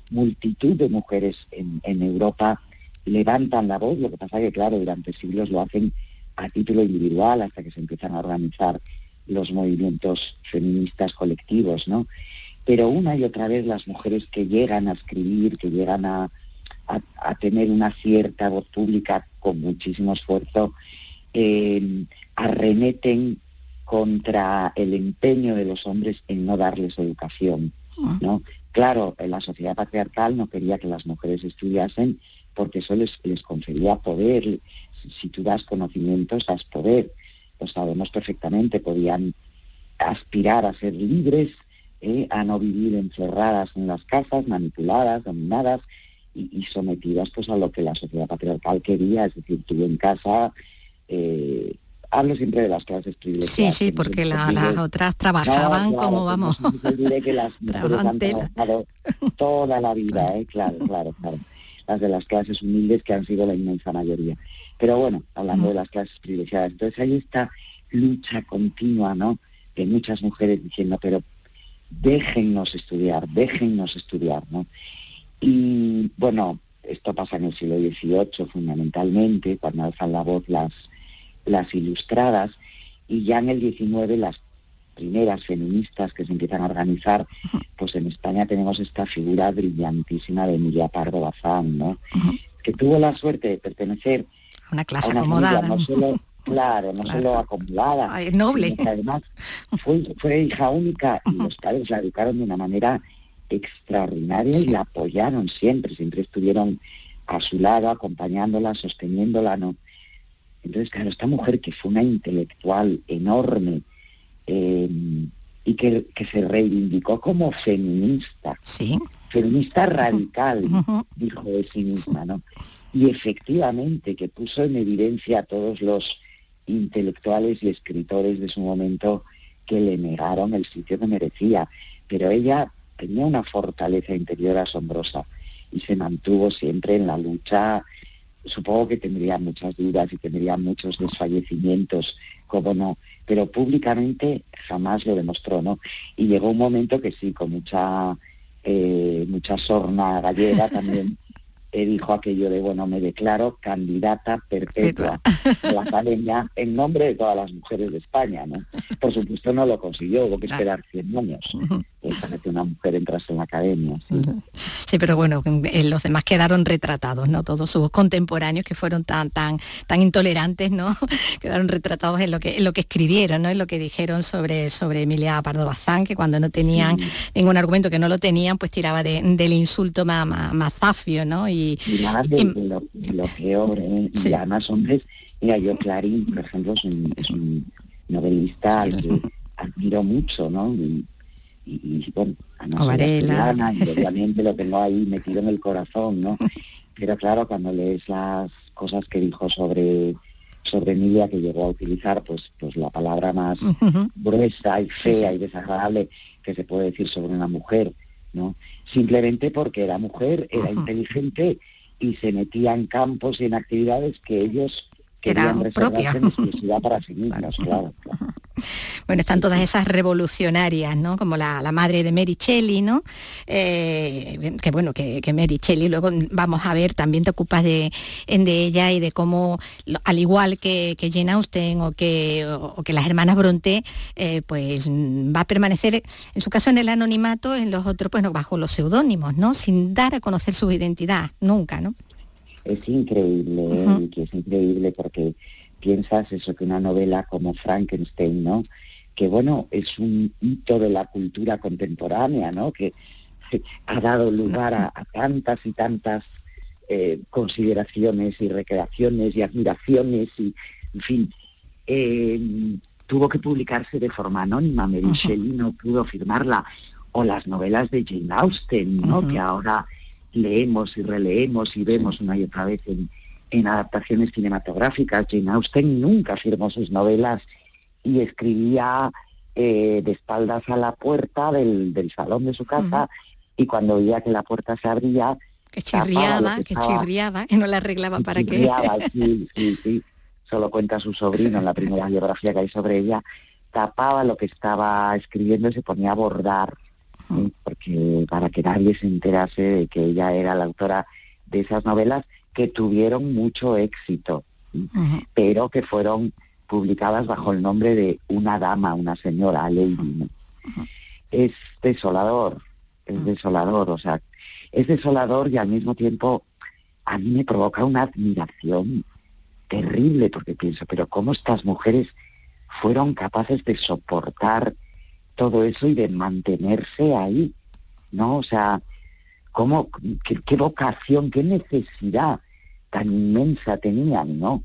multitud de mujeres en, en Europa levantan la voz, lo que pasa que, claro, durante siglos lo hacen a título individual hasta que se empiezan a organizar los movimientos feministas colectivos, ¿no? Pero una y otra vez las mujeres que llegan a escribir, que llegan a, tener una cierta voz pública con muchísimo esfuerzo, eh, arremeten contra el empeño de los hombres en no darles educación, ah. ¿no? Claro, la sociedad patriarcal no quería que las mujeres estudiasen porque eso les, confería poder. Si tú das conocimientos, das poder. Lo sabemos perfectamente, podían aspirar a ser libres, ¿eh? a no vivir encerradas en las casas, manipuladas, dominadas y, sometidas pues a lo que la sociedad patriarcal quería, es decir, tú en casa, eh, hablo siempre de las clases privilegiadas. Sí, sí, porque las otras trabajaban como vamos. No que las <laughs> mujeres han trabajado toda la vida, ¿eh? claro, claro, claro las de las clases humildes que han sido la inmensa mayoría. Pero bueno, hablando de las clases privilegiadas, entonces hay esta lucha continua, ¿no? De muchas mujeres diciendo, pero déjennos estudiar, déjennos estudiar, ¿no? Y bueno, esto pasa en el siglo XVIII fundamentalmente, cuando alzan la voz las, las ilustradas, y ya en el XIX las primeras feministas que se empiezan a organizar, pues en España tenemos esta figura brillantísima de Emilia Pardo Bazán, ¿no? que tuvo la suerte de pertenecer una clase a una acomodada. familia no solo, claro, no Claro. solo acomodada, Ay, noble. además fue, fue hija única y los padres la educaron de una manera extraordinaria y la apoyaron siempre, siempre estuvieron a su lado, acompañándola, sosteniéndola, ¿no? Entonces, claro, esta mujer que fue una intelectual enorme eh, y que, que se reivindicó como feminista, feminista radical, dijo de sí misma, ¿no? Y efectivamente que puso en evidencia a todos los intelectuales y escritores de su momento que le negaron el sitio que merecía. Pero ella tenía una fortaleza interior asombrosa y se mantuvo siempre en la lucha. Supongo que tendría muchas dudas y tendría muchos desfallecimientos, como no, pero públicamente jamás lo demostró, ¿no? Y llegó un momento que sí, con mucha eh, mucha sorna gallega también <laughs> eh, dijo aquello de, bueno, me declaro candidata perpetua <laughs> a la academia en nombre de todas las mujeres de España, ¿no? Por supuesto no lo consiguió, hubo que esperar 100 años eh, para que una mujer entrase en la academia. sí. Sí, pero bueno, eh, los demás quedaron retratados, ¿no? Todos sus contemporáneos que fueron tan, tan, tan intolerantes, ¿no? <laughs> quedaron retratados en lo que, en lo que escribieron, ¿no? En lo que dijeron sobre, sobre Emilia Pardo Bazán, que cuando no tenían ningún argumento, que no lo tenían, pues tiraba de- del insulto más, más, más zafio, ¿no? Y, Y nada de, lo, peor, ¿eh? Y además hombres, mira, yo Clarín, por ejemplo, es un, es un novelista al que admiro mucho, ¿no? Y, y, bueno, además O soy Varela. y obviamente lo tengo ahí metido en el corazón, ¿no? Pero claro, cuando lees las cosas que dijo sobre sobre Emilia, que llegó a utilizar pues pues la palabra más gruesa y fea y desagradable que se puede decir sobre una mujer, ¿no? Simplemente porque era mujer, era inteligente y se metía en campos y en actividades que ellos querían reservarse propia. en para sí <laughs> mismos, claro. claro. <laughs> Bueno, están todas esas revolucionarias, ¿no? Como la, la madre de Mary Shelley, ¿no? Eh, que bueno, que, que Mary Shelley, luego vamos a ver, también te ocupas de, de ella y de cómo, al igual que, que Jane Austen o que, o, o que las hermanas Bronte, eh, pues va a permanecer, en su caso en el anonimato, en los otros, pues no, bajo los seudónimos, ¿no? Sin dar a conocer su identidad, nunca, ¿no? Es increíble, es increíble porque piensas eso que una novela como Frankenstein, ¿no? Que bueno, es un hito de la cultura contemporánea, ¿no? Que <laughs> ha dado lugar a, a tantas y tantas eh, consideraciones y recreaciones y admiraciones y, en fin, eh, tuvo que publicarse de forma anónima. Mary Shelley no pudo firmarla. O las novelas de Jane Austen, ¿no? Que ahora leemos y releemos y vemos una y otra vez en, en adaptaciones cinematográficas. Jane Austen nunca firmó sus novelas y escribía eh, de espaldas a la puerta del, del salón de su casa y cuando veía que la puerta se abría, Que chirriaba, que estaba- chirriaba, que no la arreglaba para que... chirriaba, <laughs> sí, sí, sí. Solo cuenta su sobrino en la primera biografía que hay sobre ella. Tapaba lo que estaba escribiendo y se ponía a bordar, ¿sí? porque para que nadie se enterase de que ella era la autora de esas novelas que tuvieron mucho éxito, ¿sí? pero que fueron publicadas bajo el nombre de una dama, una señora, Lady. ¿no? Es desolador, es desolador, o sea, es desolador y al mismo tiempo a mí me provoca una admiración terrible porque pienso, pero ¿cómo estas mujeres fueron capaces de soportar todo eso y de mantenerse ahí? ¿No? O sea, ¿cómo, qué, vocación, qué necesidad tan inmensa tenían, ¿no?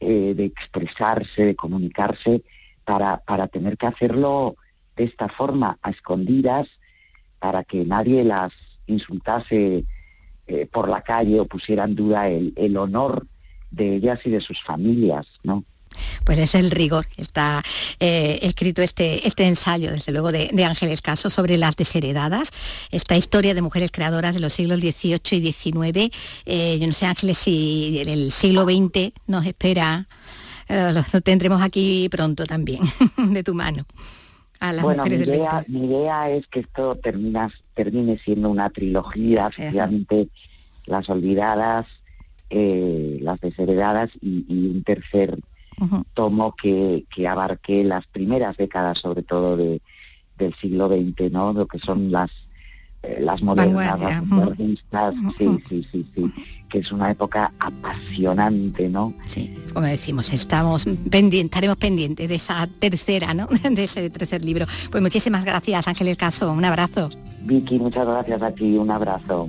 Eh, de expresarse, de comunicarse, para, para tener que hacerlo de esta forma, a escondidas, para que nadie las insultase eh, por la calle o pusiera en duda el, el honor de ellas y de sus familias, ¿no? Pues es el rigor. Está eh, escrito este, este ensayo, desde luego, de, de Ángeles Caso sobre las desheredadas, esta historia de mujeres creadoras de los siglos XVIII y XIX. Eh, yo no sé, Ángeles, si en el siglo XX nos espera, eh, lo tendremos aquí pronto también, <laughs> de tu mano. A las bueno, mi mujeres idea, 20. mi idea es que esto termina, termine siendo una trilogía, efectivamente Las Olvidadas, eh, Las Desheredadas y, y un tercer tomo que, que abarque las primeras décadas, sobre todo de, del siglo XX, ¿no? Lo que son las eh, las modernas, Vanguardia, las ujú. modernistas, sí, sí, sí, sí, que es una época apasionante, ¿no? Sí, como decimos, estamos pendientes, estaremos pendientes de esa tercera, ¿no? <laughs> De ese tercer libro. Pues muchísimas gracias, Ángeles Caso. Un abrazo. Vicky, muchas gracias a ti, un abrazo.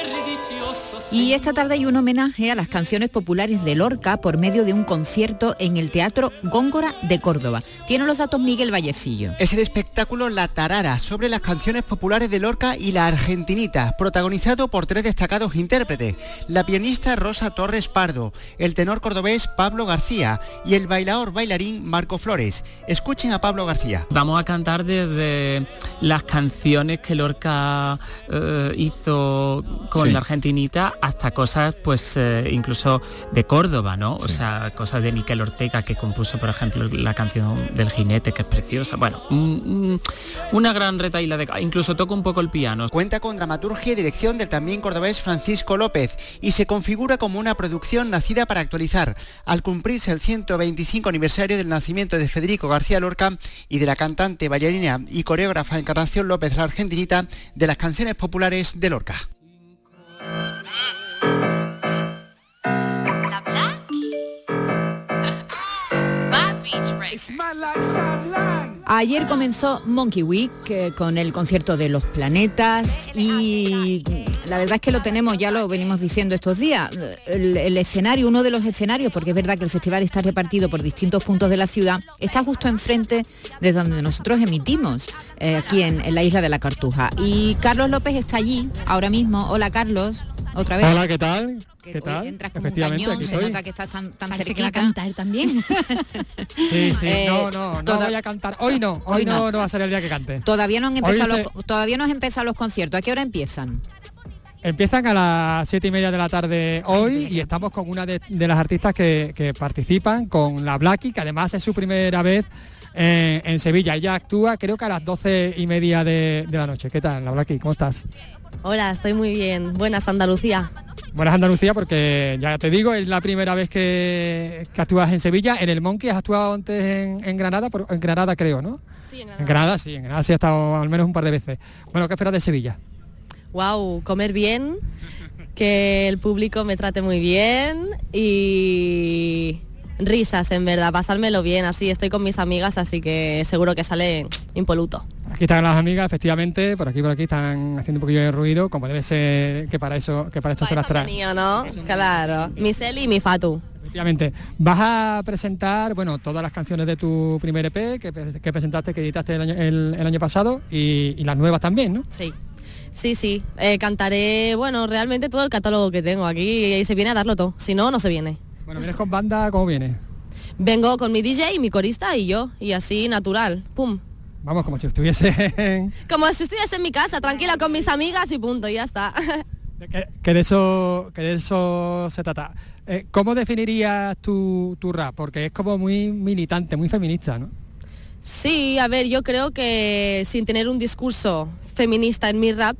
Y esta tarde hay un homenaje a las canciones populares de Lorca por medio de un concierto en el Teatro Góngora de Córdoba. Tiene los datos Miguel Vallecillo. Es el espectáculo La Tarara sobre las canciones populares de Lorca y la Argentinita, protagonizado por tres destacados intérpretes, la pianista Rosa Torres Pardo, el tenor cordobés Pablo García y el bailador bailarín Marco Flores. Escuchen a Pablo García. Vamos a cantar desde las canciones que Lorca eh, hizo con Sí. la Argentinita hasta cosas, pues eh, incluso de Córdoba, ¿no? O sea, cosas de Miquel Ortega que compuso, por ejemplo, la canción del jinete, que es preciosa. Bueno, un- un- una gran retaíla de... Incluso toca un poco el piano. Cuenta con dramaturgia y dirección del también cordobés Francisco López y se configura como una producción nacida para actualizar, al cumplirse el 125 aniversario del nacimiento de Federico García Lorca y de la cantante, bailarina y coreógrafa Encarnación López la Argentinita de las canciones populares de Lorca. Ayer comenzó Monkey Week eh, con el concierto de los planetas y la verdad es que lo tenemos, ya lo venimos diciendo estos días, el, escenario, uno de los escenarios, porque es verdad que el festival está repartido por distintos puntos de la ciudad, está justo enfrente de donde nosotros emitimos, eh, aquí en, en la isla de la Cartuja. Y Carlos López está allí ahora mismo. Hola Carlos, otra vez. Hola, ¿qué tal? Que ¿Qué tal? entras como un Efectivamente, cañón, aquí se estoy. nota que estás tan, tan Parece que va a cantar también. <laughs> Sí, sí, Eh, no, no, no toda- voy a cantar. Hoy no, hoy, Hoy no. no, va a ser el día que cante. Todavía no han empezado se- los, todavía no han empezado los conciertos. ¿A qué hora empiezan? Empiezan a las siete y media de la tarde hoy y estamos con una de, de las artistas que, que participan, con la Blackie, que además es su primera vez eh, en Sevilla. Ella actúa creo que a las doce y media de, de la noche. ¿Qué tal, la Blackie? ¿Cómo estás? Hola, estoy muy bien. Buenas, Andalucía. Buenas Andalucía, porque ya te digo, es la primera vez que, que actúas en Sevilla. En el Monkey has actuado antes en, en Granada, por- en Granada creo, ¿no? Sí, en En Granada sí, en Granada sí he estado al menos un par de veces. Bueno, ¿qué esperas de Sevilla? Wow, comer bien, que el público me trate muy bien y risas, en verdad, pasármelo bien. Así estoy con mis amigas, así que seguro que sale impoluto. Aquí están las amigas, efectivamente, por aquí por aquí están haciendo un poquillo de ruido, como debe ser que para eso, que para esto se las trae. ¿no? Claro. Mi Celi y mi Fatu. Efectivamente. Vas a presentar, bueno, todas las canciones de tu primer EP que, pre- que presentaste, que editaste el año, el- el año pasado y, y las nuevas también, ¿no? Sí. Sí, sí. Eh, cantaré, bueno, realmente todo el catálogo que tengo aquí y se viene a darlo todo. Si no, no se viene. Bueno, vienes con banda, ¿cómo vienes? Vengo con mi DJ, mi corista y yo. Y así, natural. Pum. Vamos, como si estuviese en- Como si estuviese en mi casa, tranquila con mis amigas y punto, y ya está. <laughs> que, que de eso que de eso se trata. Eh, ¿Cómo definirías tu, tu rap? Porque es como muy militante, muy feminista, ¿no? Sí, a ver, yo creo que sin tener un discurso feminista en mi rap,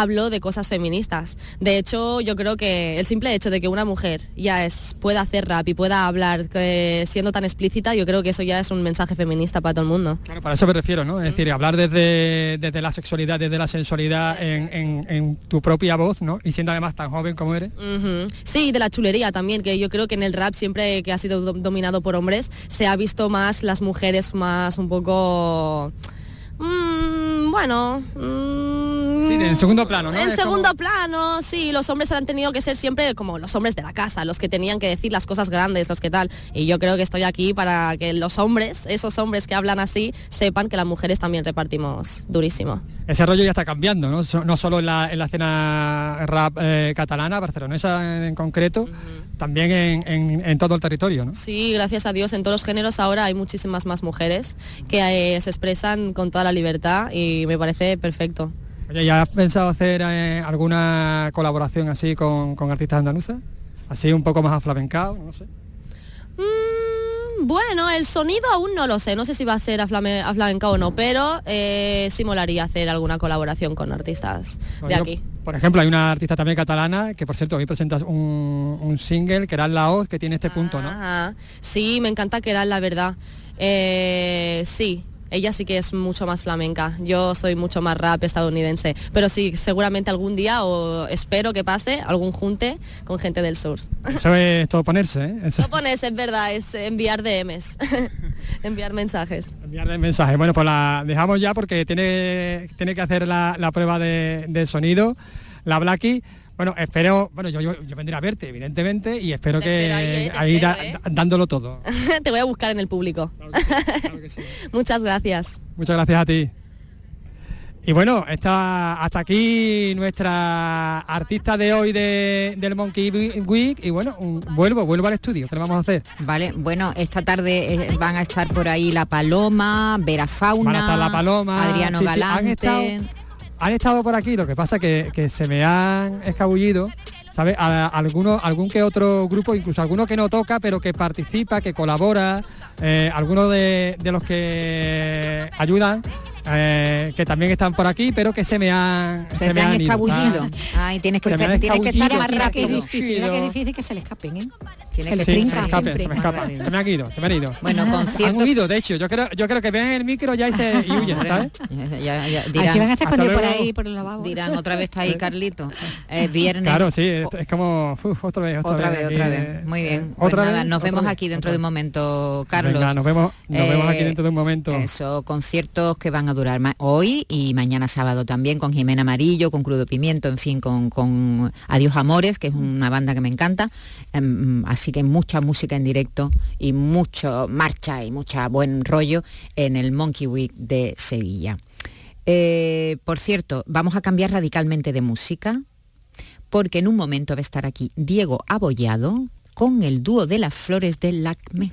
hablo de cosas feministas. De hecho, yo creo que el simple hecho de que una mujer ya es, pueda hacer rap y pueda hablar eh, siendo tan explícita, yo creo que eso ya es un mensaje feminista para todo el mundo. Claro, para eso me refiero, ¿no? Es decir, hablar desde, desde la sexualidad, desde la sensualidad en, en- en tu propia voz, ¿no? Y siendo además tan joven como eres. Sí, de la chulería también, que yo creo que en el rap siempre que ha sido do- dominado por hombres, se ha visto más las mujeres más un poco... mm, bueno... mm, Sí, en segundo plano, ¿no? En Es segundo como- plano, sí, los hombres han tenido que ser siempre como los hombres de la casa, los que tenían que decir las cosas grandes, los que tal. Y yo creo que estoy aquí para que los hombres, esos hombres que hablan así, sepan que las mujeres también repartimos durísimo. Ese rollo ya está cambiando, ¿no? No solo en la, en la escena rap eh, catalana, barcelonesa en concreto, también en, en- en todo el territorio, ¿no? Sí, gracias a Dios, en todos los géneros ahora hay muchísimas más mujeres que eh, se expresan con toda la libertad y me parece perfecto. Oye, ¿ya has pensado hacer eh, alguna colaboración así con, con artistas andaluzas? Así un poco más aflamencado, no sé. Mm, bueno, el sonido aún no lo sé, no sé si va a ser a, flame- a flamenca o no, pero eh, sí molaría hacer alguna colaboración con artistas de Yo, aquí. Por ejemplo, hay una artista también catalana que, por cierto, hoy presentas un, un single que era La Hoz, que tiene este punto, ¿no? Ajá. Sí, me encanta que era la verdad. Eh, sí, ella sí que es mucho más flamenca. Yo soy mucho más rap estadounidense. Pero sí, seguramente algún día, o espero que pase, algún junte con gente del sur. Eso es todo ponerse, ¿eh? Eso- No pones, es verdad, es enviar DMs, <laughs> enviar mensajes. enviar el mensaje. Bueno, pues la dejamos ya porque tiene, tiene que hacer la, la prueba de, de sonido, la Blacky. Bueno, espero, bueno, yo, yo, yo vendré a verte, evidentemente, y espero que espero ahí, eh, espero, a- eh. dándolo todo. <laughs> Te voy a buscar en el público. <laughs> Muchas gracias. Muchas gracias a ti. Y bueno, está hasta aquí nuestra artista de hoy de- del Monkey Week. Y bueno, un- vuelvo, vuelvo al estudio. ¿Qué le vamos a hacer? Vale, bueno, esta tarde eh, van a estar por ahí La Paloma, Vera Fauna, Van a estar la Paloma. Adriano sí, sí, han, Galante. estado, han estado por aquí, lo que pasa que, que se me han escabullido, ¿sabes? A- algún que otro grupo, incluso alguno que no toca, pero que participa, que colabora, eh, algunos de los que ayudan, eh, que también están por aquí, pero que se me han Se te me han ido, escabullido. ¿sabes? Ay, tienes que, Se estar, han tienes que estar más se han Qué rápido. difícil, mira qué difícil que se le escapen, ¿eh? Tiene que que Sí, se me siempre. se me escapan, se me han ido, se me han ido. Bueno, Han conciertos- huido, de hecho, yo creo, yo creo que ven el micro ya y se y huyen, ¿sabes? Ya- ya- Así dirán, van a estar escondidos por ahí, por el lavabo. dirán, otra vez está ahí <laughs> Carlito. Eh, viernes. Claro, sí, es, es como uf, otra vez, otra, Otra vez, otra eh, vez. Muy bien. eh, Pues otra nada, vez, nos otra vemos vez, aquí dentro de un vez. momento, Carlos. Venga, nos vemos, nos vemos aquí Eh, dentro de un momento. Eso, conciertos que van a durar hoy y mañana sábado también con Jimena Amarillo, con Crudo Pimiento, en fin, con, con Adiós Amores, que es una banda que me encanta. Em, así que mucha música en directo y mucho marcha y mucha buen rollo en el Monkey Week de Sevilla. Eh, por cierto, vamos a cambiar radicalmente de música porque en un momento va a estar aquí Diego Abollado con el dúo de las flores del LACME.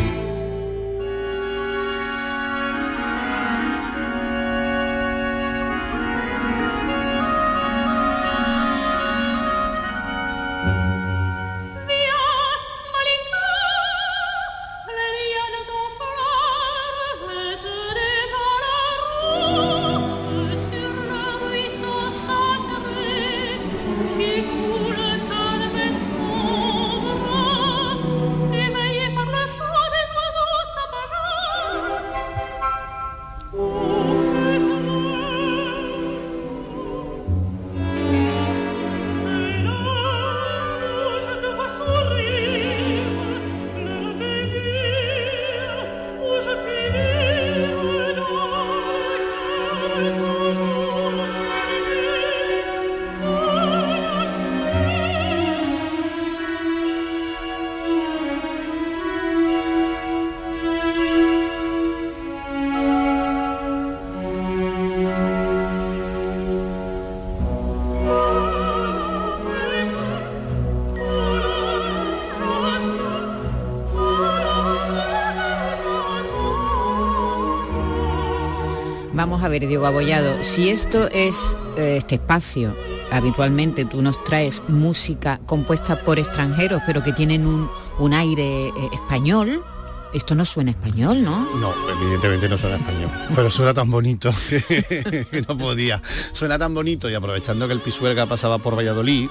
Vamos a ver, Diego Abollado, si esto es eh, este espacio, habitualmente tú nos traes música compuesta por extranjeros, pero que tienen un, un aire eh, español, esto no suena español, ¿no? No, evidentemente no suena español, pero suena tan bonito que <laughs> no podía. Suena tan bonito y aprovechando que el Pisuerga pasaba por Valladolid,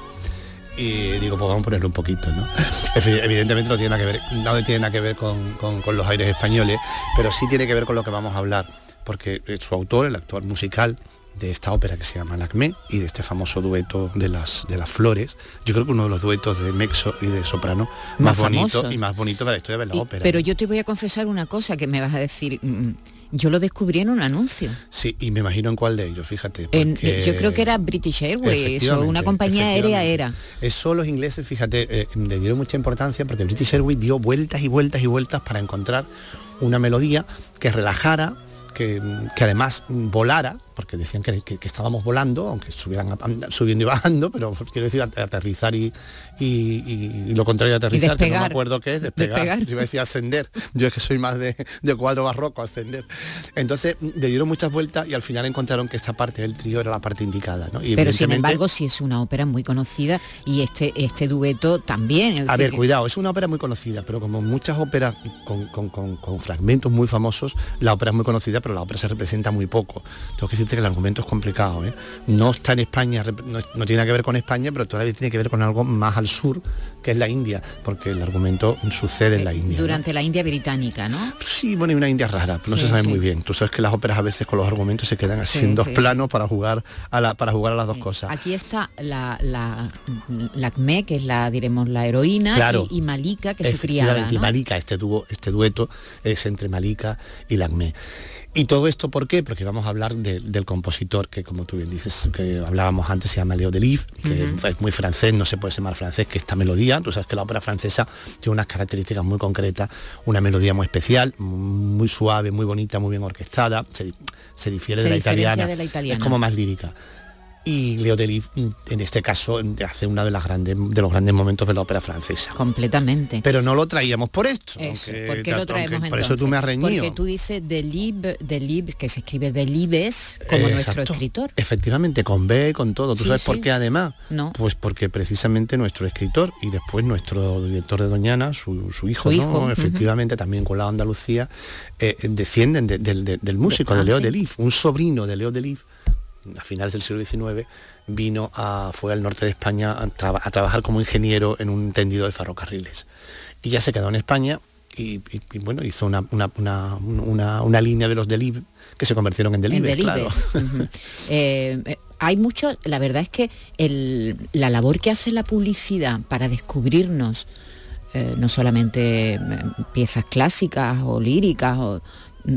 y digo, pues vamos a ponerle un poquito, ¿no? Evi- Evidentemente no tiene nada que ver, no tiene que ver con, con- con los aires españoles, pero sí tiene que ver con lo que vamos a hablar, porque eh, su autor, el actor musical de esta ópera que se llama Lacmé y de este famoso dueto de las de las flores, yo creo que uno de los duetos de Mexo y de soprano más, Más bonito y más bonito de la historia de la Y- ópera. pero yo te voy a confesar una cosa que me vas a decir, mm, yo lo descubrí en un anuncio. Sí, y me imagino en cuál de ellos, fíjate. En- porque- yo creo que era British Airways o una compañía aérea era. Eso los ingleses, fíjate, eh, le dieron mucha importancia porque British Airways dio vueltas y vueltas y vueltas para encontrar una melodía que relajara, que, además volara, porque decían que, que- que estábamos volando, aunque estuvieran subiendo y bajando, pero quiero decir at- aterrizar y, y- y- y lo contrario de aterrizar, que no me acuerdo qué es, despegar. Despegar. Yo iba a decir ascender, yo es que soy más de, de cuadro barroco, ascender. Entonces le dieron muchas vueltas y al final encontraron que esta parte del trío era la parte indicada. ¿no? Y Pero sin embargo, sí es una ópera muy conocida y este, este dueto también. es A ver, que- cuidado, es una ópera muy conocida, pero como muchas óperas con, con- con- con fragmentos muy famosos, la ópera es muy conocida, pero la ópera se representa muy poco. Tengo que el argumento es complicado. ¿eh? No está en España, no, no tiene que ver con España, pero todavía tiene que ver con algo más al sur, que es la India, porque el argumento sucede en la India. ¿no? durante la India británica, ¿no? Sí, bueno, y una India rara, no Sí, se sabe sí. muy bien. Tú sabes que las óperas a veces con los argumentos se quedan así Sí, en dos planos para jugar a la, para jugar a las dos cosas. Aquí está la, la, la que es la, diremos, la heroína, Claro. y, y Malika, que. Efectivamente, y ¿no? Malika, este, dúo, este dueto es entre Malika y Lagmé. Y todo esto, ¿por qué? Porque vamos a hablar de- del compositor, que como tú bien dices, que hablábamos antes, se llama Leo Delibes, que es muy francés, no se puede llamar francés, que esta melodía, tú sabes que la ópera francesa tiene unas características muy concretas, una melodía muy especial, muy suave, muy bonita, muy bien orquestada, se, se difiere Se de la diferencia italiana, de la italiana. es como más lírica. Y Leo Delibes, en este caso, hace uno de, las grandes, de los grandes momentos de la ópera francesa. Completamente. Pero no lo traíamos por esto. Eso, aunque- ¿por qué lo aunque traemos Por eso entonces? tú me has reñido. Porque tú dices Delib, Delib, que se escribe Delibes, como Eh, nuestro exacto. escritor. Efectivamente, con B, con todo. ¿Tú Sí, sabes sí. por qué además? No. Pues porque precisamente nuestro escritor y después nuestro director de Doñana, su, su hijo, Su ¿no? hijo, efectivamente también con la Andalucía, eh, descienden de- del- de- del músico, Ah, de Leo sí. Delif, un sobrino de Leo Delif, a finales del siglo XIX, vino a, fue al norte de España a, traba- a trabajar como ingeniero en un tendido de ferrocarriles. Y ya se quedó en España y, y- y, bueno, hizo una, una, una- una- una línea de los Delib que se convirtieron en En Delibes, claro. <laughs> Eh, eh, hay mucho, la verdad es que el- la labor que hace la publicidad para descubrirnos eh, no solamente piezas clásicas o líricas o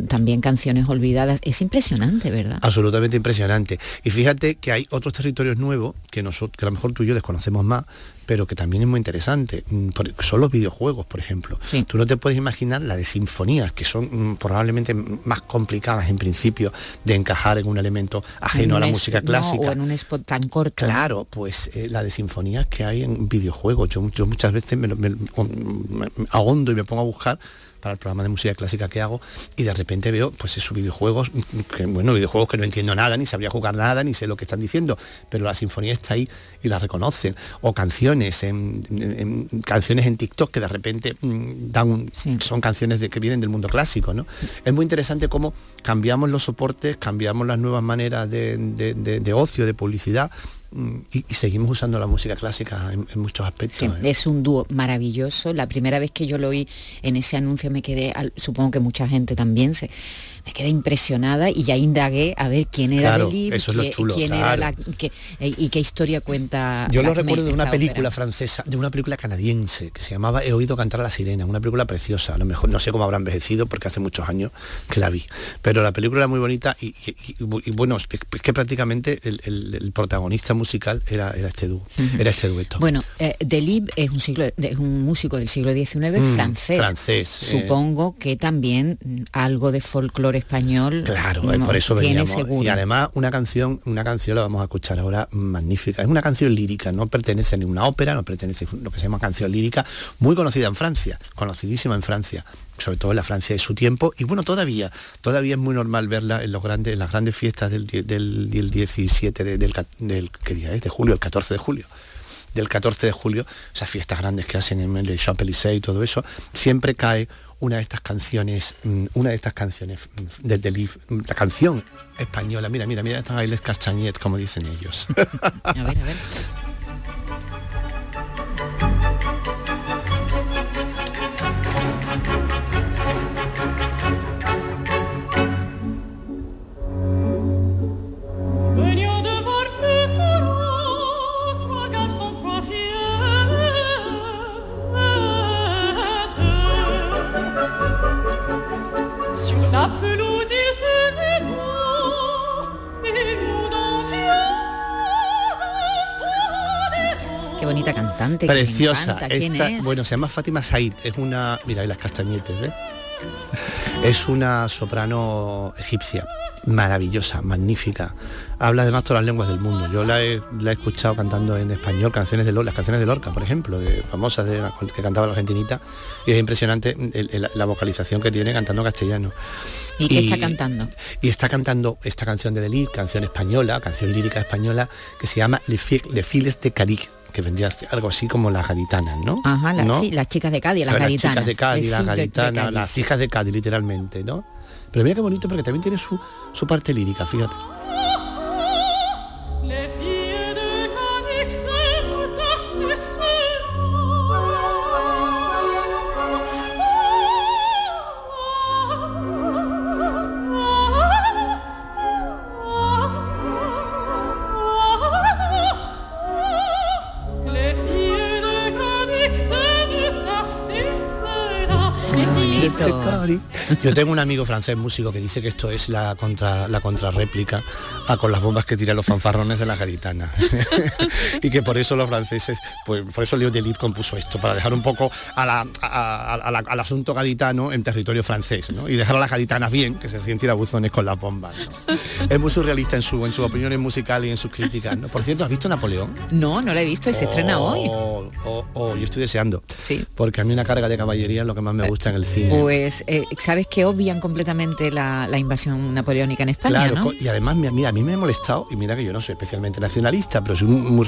también canciones olvidadas, es impresionante, ¿verdad? Absolutamente impresionante. Y fíjate que hay otros territorios nuevos que, nosotros, que a lo mejor tú y yo desconocemos más, pero que también es muy interesante. Mm, por- Son los videojuegos, por ejemplo. Tú no te puedes imaginar la de sinfonías, que son mm, probablemente más complicadas en principio de encajar en un elemento ajeno a la música no, clásica. o en un spot tan corto. Claro, pues eh, la de sinfonías que hay en videojuegos. Yo, yo muchas veces me, me- me- me ahondo y me pongo a buscar para el programa de música clásica que hago y de repente veo pues esos videojuegos, que, bueno, videojuegos que no entiendo nada, ni sabría jugar nada, ni sé lo que están diciendo, pero la sinfonía está ahí y la reconocen. O canciones, en, en- en- canciones en TikTok que de repente mm, dan un- son canciones de, que vienen del mundo clásico, ¿no? Es muy interesante cómo cambiamos los soportes, cambiamos las nuevas maneras de, de- ocio, de publicidad, y, y seguimos usando la música clásica en, en muchos aspectos. Sí, ¿eh? es un dúo maravilloso. La primera vez que yo lo oí en ese anuncio me quedé, al- supongo que mucha gente también se me quedé impresionada y ya indagué a ver quién era Claro, Delib, eso es lo qué- chulo, quién era la eh, y qué historia cuenta. Yo lo recuerdo de una película ópera. francesa, de una película canadiense que se llamaba He oído cantar a la sirena, una película preciosa, a lo mejor no sé cómo habrá envejecido porque hace muchos años que la vi, pero la película era muy bonita y, y- y- y bueno, es que prácticamente el, el- el protagonista musical era, era este dúo, era este dueto. Bueno, eh, Delib es un, siglo, es un músico del siglo XIX Mm, francés. francés, eh. Supongo que también algo de folclore español. Claro, no, por eso veníamos. seguro. Y además una canción, una canción la vamos a escuchar ahora magnífica. Es una canción lírica, no pertenece a ninguna ópera, no pertenece a lo que se llama canción lírica, muy conocida en Francia, conocidísima en Francia, sobre todo en la Francia de su tiempo. Y bueno, todavía, todavía es muy normal verla en los grandes, en las grandes fiestas del, del, del 17 de- del ¿qué día es? de julio, el 14 de julio del 14 de julio, esas fiestas grandes que hacen en el Champs-Élysées y todo eso, siempre cae una de estas canciones, mm, una de estas canciones mm, del Delif, mm, la canción española, mira, mira, mira, están ahí les Castagnet, como dicen ellos. Que me Preciosa. encanta. ¿Quién Esta- es? Bueno, se llama Fátima Said, es una, mira, ahí las castañetes, ¿ves? Es una soprano egipcia maravillosa, magnífica. Habla además todas las lenguas del mundo. Yo la he, la he escuchado cantando en español canciones de Lorca, las canciones de Lorca, por ejemplo, de famosas de, que cantaba la argentinita, y es impresionante el- el- la vocalización que tiene cantando castellano. ¿Y qué está cantando? Y está cantando esta canción de Delir, canción española, canción lírica española, que se llama Le, Fi- Le Files de Caric, que vendría a ser algo así como las gaditanas, ¿no? Ajá, la- ¿No? sí, las chicas de Cádiz, las gaditanas. chicas de Cádiz, las gaditanas, las hijas de Cádiz, literalmente, ¿no? Pero mira qué bonito porque también tiene su, su parte lírica, fíjate. Yo tengo un amigo francés músico que dice que esto es la contra la contrarréplica a con las bombas que tiran los fanfarrones de las gaditanas. <laughs> y que por eso los franceses, pues por eso Leo Delibes compuso esto, para dejar un poco a la- a- a la- al asunto gaditano en territorio francés, ¿no? Y dejar a las gaditanas bien, que se sienten tirabuzones con las bombas. ¿no? Es muy surrealista en su en sus opiniones musicales y en sus críticas. ¿no? Por cierto, ¿has visto Napoleón? No, no la he visto y se estrena hoy. Oh, oh, oh, yo estoy deseando. Sí. Porque a mí una carga de caballería es lo que más me gusta en el cine. Pues, eh, ¿sabes que obvian completamente la, la invasión napoleónica en España, Claro, no? y además mira, a mí me ha molestado, y mira que yo no soy especialmente nacionalista, pero soy muy,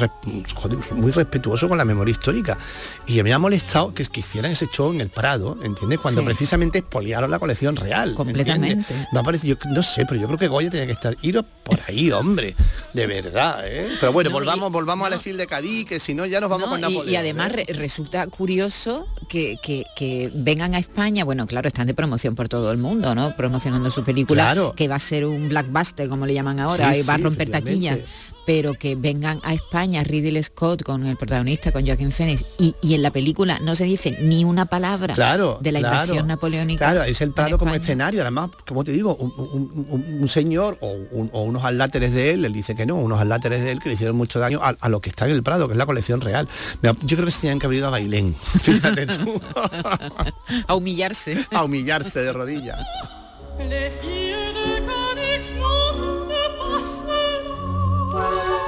joder, muy respetuoso con la memoria histórica. Y me ha molestado que, que hicieran ese show en el Prado, ¿entiendes? Cuando Sí. precisamente expoliaron la colección real. ¿me Completamente. Me ha parecido, yo no sé, pero yo creo que Goya tenía que estar. Iros por ahí, hombre. De verdad, ¿eh? Pero bueno, No, y- volvamos, volvamos al Efil de Cadí, que si no ya nos vamos No, con y- Napoleón. y, además ¿eh? re- resulta curioso que, que- que vengan a España, bueno, claro, están de promoción por todo el mundo, ¿no? Promocionando su película, Claro. que va a ser un blackbuster, como le llaman ahora, Sí, y va a romper taquillas, pero que vengan a España Ridley Scott con el protagonista, con Joaquín Phoenix, y, y en la película no se dice ni una palabra Claro, de la claro. invasión napoleónica. Claro, es el Prado como escenario, además, como te digo, un, un- un- un señor o, un- o unos aláteres de él, él dice que no, unos aláteres de él que le hicieron mucho daño a, a lo que está en el Prado, que es la colección real. Yo creo que se tenían que haber ido a Bailén, <laughs> fíjate tú, <laughs> a humillarse. a humillarse de rodillas.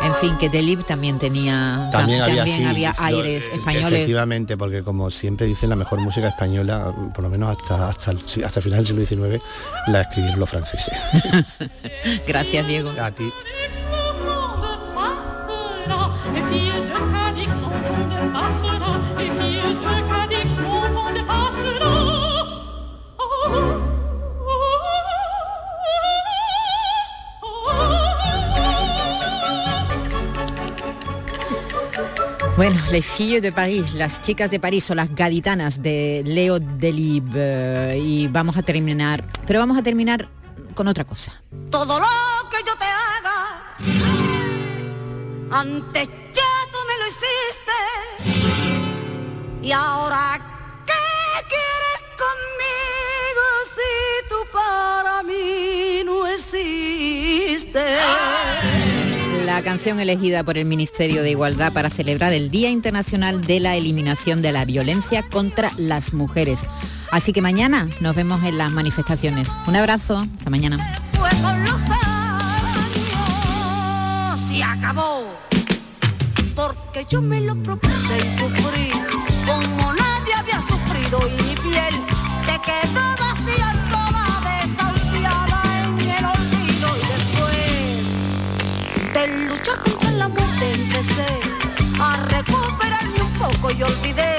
En fin, que Delib también tenía También había, sí, había aires lo- españoles. Efectivamente, porque como siempre dicen, la mejor música española, por lo menos hasta, hasta, el, hasta el final del siglo XIX, la escribieron los franceses. <laughs> Gracias, Diego. A ti. Les filles de París, las chicas de París o las gaditanas de Leo Delib eh, y vamos a terminar, pero vamos a terminar con otra cosa. Todo lo que yo te haga, antes ya tú me lo hiciste. Y ahora, La canción elegida por el Ministerio de Igualdad para celebrar el Día Internacional de la Eliminación de la Violencia contra las Mujeres. Así que mañana nos vemos en las manifestaciones. Un abrazo, hasta mañana. Porque yo me lo propuse y yo olvidé